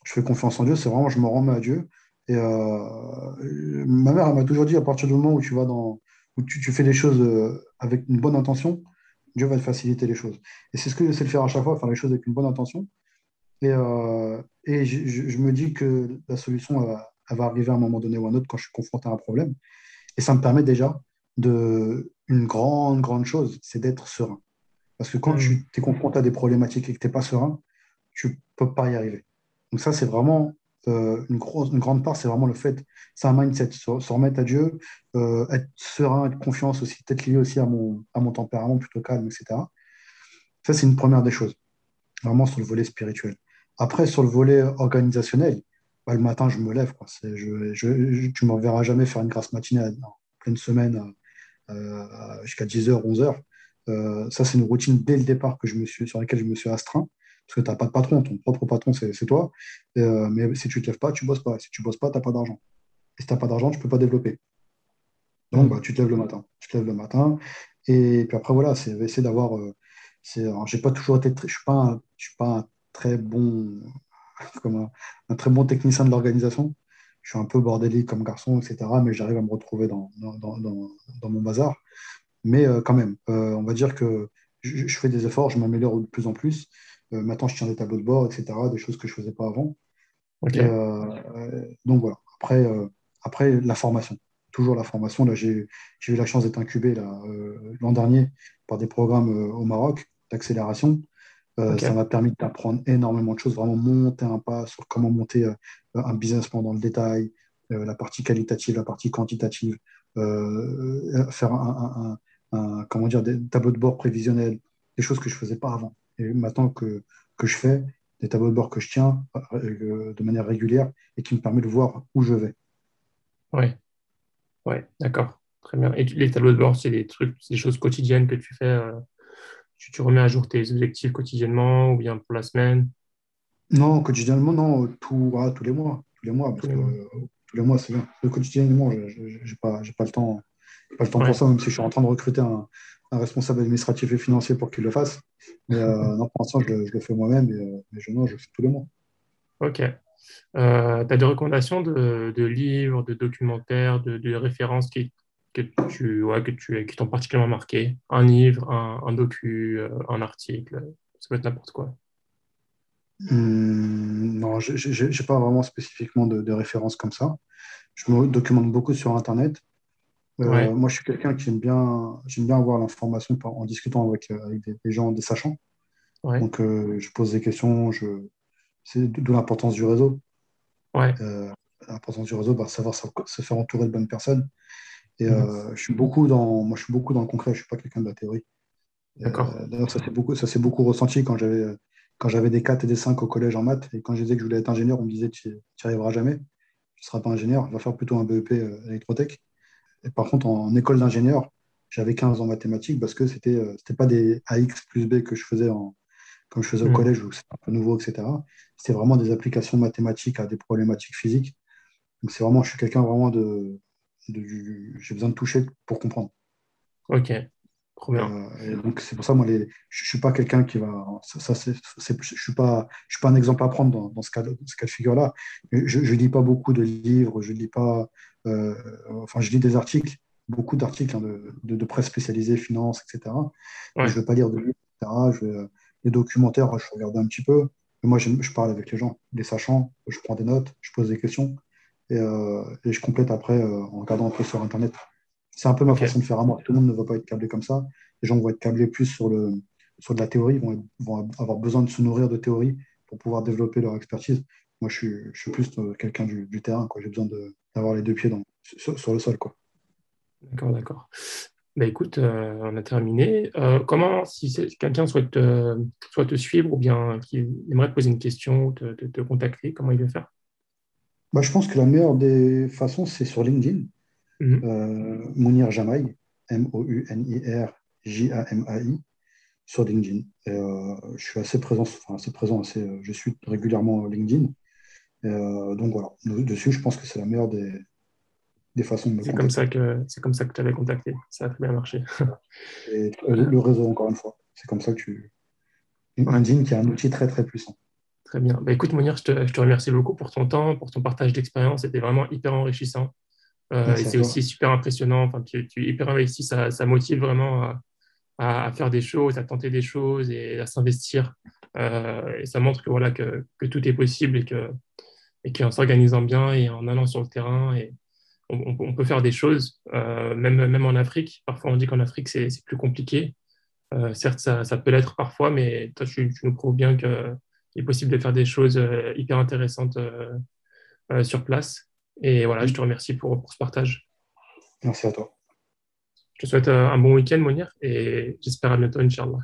Je fais confiance en Dieu, c'est vraiment, je me remets à Dieu. Et ma mère, elle m'a toujours dit, à partir du moment où tu vas dans, où tu, fais les choses euh, avec une bonne intention, Dieu va te faciliter les choses. Et c'est ce que j'essaie de faire à chaque fois, faire les choses avec une bonne intention. Et, euh, et je, me dis que la solution, elle, va arriver à un moment donné ou à un autre quand je suis confronté à un problème. Et ça me permet déjà de une grande, grande chose, c'est d'être serein. Parce que quand mmh. tu es confronté à des problématiques et que tu n'es pas serein, tu ne peux pas y arriver. Donc ça, c'est vraiment euh, une, grosse, une grande part, c'est vraiment le fait, c'est un mindset, se, remettre à Dieu, euh, être serein, être confiance aussi, peut-être lié aussi à mon, à mon tempérament plutôt calme, etc. Ça, c'est une première des choses, vraiment sur le volet spirituel. Après, sur le volet organisationnel, bah, le matin, je me lève. Quoi. Je, je, tu ne m'en verras jamais faire une grasse matinée en pleine semaine euh, jusqu'à 10h, 11h. ça, c'est une routine dès le départ que je me suis, sur laquelle je me suis astreint parce que tu n'as pas de patron, ton propre patron, c'est toi. Euh, mais si tu ne te lèves pas, tu ne bosses pas. Si tu ne bosses pas, tu n'as pas d'argent. Et si tu n'as pas d'argent, tu ne peux pas développer. Donc, bah, tu te lèves le matin. Tu te lèves le matin. Et puis après, voilà, c'est essayer d'avoir. Euh, j'ai pas toujours été. je ne suis, pas un, suis pas un très bon. (laughs) Comme un, très bon technicien de l'organisation. Je suis un peu bordélique comme garçon, etc. Mais j'arrive à me retrouver dans, dans, dans, mon bazar. Mais euh, quand même, euh, on va dire que je, je fais des efforts, je m'améliore de plus en plus. Euh, maintenant, je tiens des tableaux de bord, etc., des choses que je ne faisais pas avant. Euh, donc voilà. Après, euh, après, la formation. Toujours la formation. Là, j'ai eu la chance d'être incubé l'an dernier par des programmes au Maroc d'accélération. Ça m'a permis d'apprendre énormément de choses, vraiment monter un pas sur comment monter un business plan dans le détail, la partie qualitative, la partie quantitative, faire un, comment dire, des tableaux de bord prévisionnels, des choses que je ne faisais pas avant et maintenant que, que je fais, des tableaux de bord que je tiens euh, de manière régulière et qui me permet de voir où je vais. Oui, ouais, d'accord. Très bien. Et les tableaux de bord, c'est des trucs, des choses quotidiennes que tu fais. Euh, tu, remets à jour tes objectifs quotidiennement ou bien pour la semaine? Non, quotidiennement, non, tout, tous les mois. Tous les mois, parce que tous les mois, c'est bien. Le quotidiennement, je n'ai pas, pas le temps, pas le temps pour ça, même si je suis en train de recruter un, un responsable administratif et financier pour qu'il le fasse. Mais euh, (laughs) non, pour l'instant, je, le fais moi-même euh, mais, je, non, je le fais tous les mois. Ok. Euh, tu as des recommandations de, livres, de documentaires, de, références qui, que tu, ouais, que tu, qui t'ont particulièrement marqué? Un livre, un, docu, un article, ça peut être n'importe quoi. Hmm, non, je n'ai pas vraiment spécifiquement de, de références comme ça. Je me documente beaucoup sur Internet. Euh, moi, je suis quelqu'un qui aime bien, j'aime bien avoir l'information en discutant avec, euh, avec des, gens, des sachants. Donc, euh, je pose des questions. Je... C'est d'où l'importance du réseau. l'importance du réseau, bah, savoir se faire entourer de bonnes personnes. Et mhm. je suis beaucoup dans, moi, je suis beaucoup dans le concret. Je suis pas quelqu'un de la théorie. D'ailleurs, ça s'est beaucoup, ça s'est beaucoup ressenti quand j'avais, quand j'avais des 4 et des 5 au collège en maths. Et quand je disais que je voulais être ingénieur, on me disait tu n'y arriveras jamais. Tu ne seras pas ingénieur. Va faire plutôt un BEP électrotech par contre, en, école d'ingénieur, j'avais 15 ans en mathématiques parce que c'était n'était euh, pas des AX plus B que je faisais en, comme je faisais au mm. collège où c'était un peu nouveau, etc. C'était vraiment des applications mathématiques à des problématiques physiques. Donc c'est vraiment, je suis quelqu'un vraiment de, j'ai besoin de toucher pour comprendre. Ok. Euh, donc c'est pour ça, moi, les, je suis pas quelqu'un qui va. Ça, c'est, je suis pas, je suis pas un exemple à prendre dans, ce cas, de, ce cas de figure-là. Je, ne lis pas beaucoup de livres, je lis pas. Euh, enfin, je lis des articles, beaucoup d'articles hein, de, de, presse spécialisée, finance, etc. Je ne vais pas lire de livres, etc. Je les documentaires, je regarde un petit peu. Mais moi, je, parle avec les gens, les sachants. Je prends des notes, je pose des questions et, euh, et je complète après en regardant un peu sur Internet. C'est un peu ma façon de faire à moi. Tout le monde ne va pas être câblé comme ça. Les gens vont être câblés plus sur, le, sur de la théorie, vont, vont avoir besoin de se nourrir de théorie pour pouvoir développer leur expertise. Moi, je suis, je suis plus euh, quelqu'un du, du, terrain. J'ai besoin d'avoir les deux pieds dans, sur, le sol. D'accord, d'accord. Bah, écoute, euh, on a terminé. Euh, comment, si quelqu'un souhaite, soit te suivre ou bien qui aimerait te poser une question ou te, te, contacter, comment il veut faire? Bah, Je pense que la meilleure des façons, c'est sur LinkedIn. Mhm. Euh, Mounir Jamaï, M-O-U-N-I-R-J-A-M-A-I, sur LinkedIn. Je suis assez présent, enfin assez présent, assez, je suis régulièrement LinkedIn. Euh, donc voilà, dessus, je pense que c'est la meilleure des, des façons de c'est comme ça que C'est comme ça que tu avais contacté. Ça a très bien marché. (laughs) Et le réseau, encore une fois. C'est comme ça que tu. LinkedIn qui est un outil très très puissant. Très bien. Bah, écoute, Mounir, je te, je te, remercie beaucoup pour ton temps, pour ton partage d'expérience. C'était vraiment hyper enrichissant. Euh, et c'est aussi super impressionnant. Enfin, tu, tu, es hyper investi, ça, ça motive vraiment à, à, faire des choses, à tenter des choses et à s'investir. Euh, et ça montre que, voilà, que, que, tout est possible et que et qu'en s'organisant bien et en allant sur le terrain, et on, on peut faire des choses, euh, même, même en Afrique. Parfois, on dit qu'en Afrique, c'est plus compliqué. Euh, certes, ça, ça peut l'être parfois, mais toi, tu, tu nous prouves bien qu'il est possible de faire des choses euh, hyper intéressantes sur place. Et voilà, je te remercie pour, pour ce partage. Merci à toi. Je te souhaite un bon week-end, Monir, et j'espère à bientôt, Inch'Allah.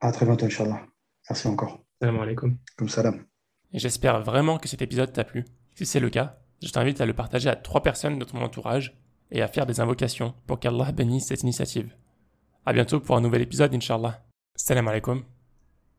À très bientôt, Inch'Allah. Merci encore. Salam alaikum. Comme salam. J'espère vraiment que cet épisode t'a plu. Si c'est le cas, je t'invite à le partager à trois personnes de ton entourage et à faire des invocations pour qu'Allah bénisse cette initiative. À bientôt pour un nouvel épisode, Inch'Allah. Salam alaikum.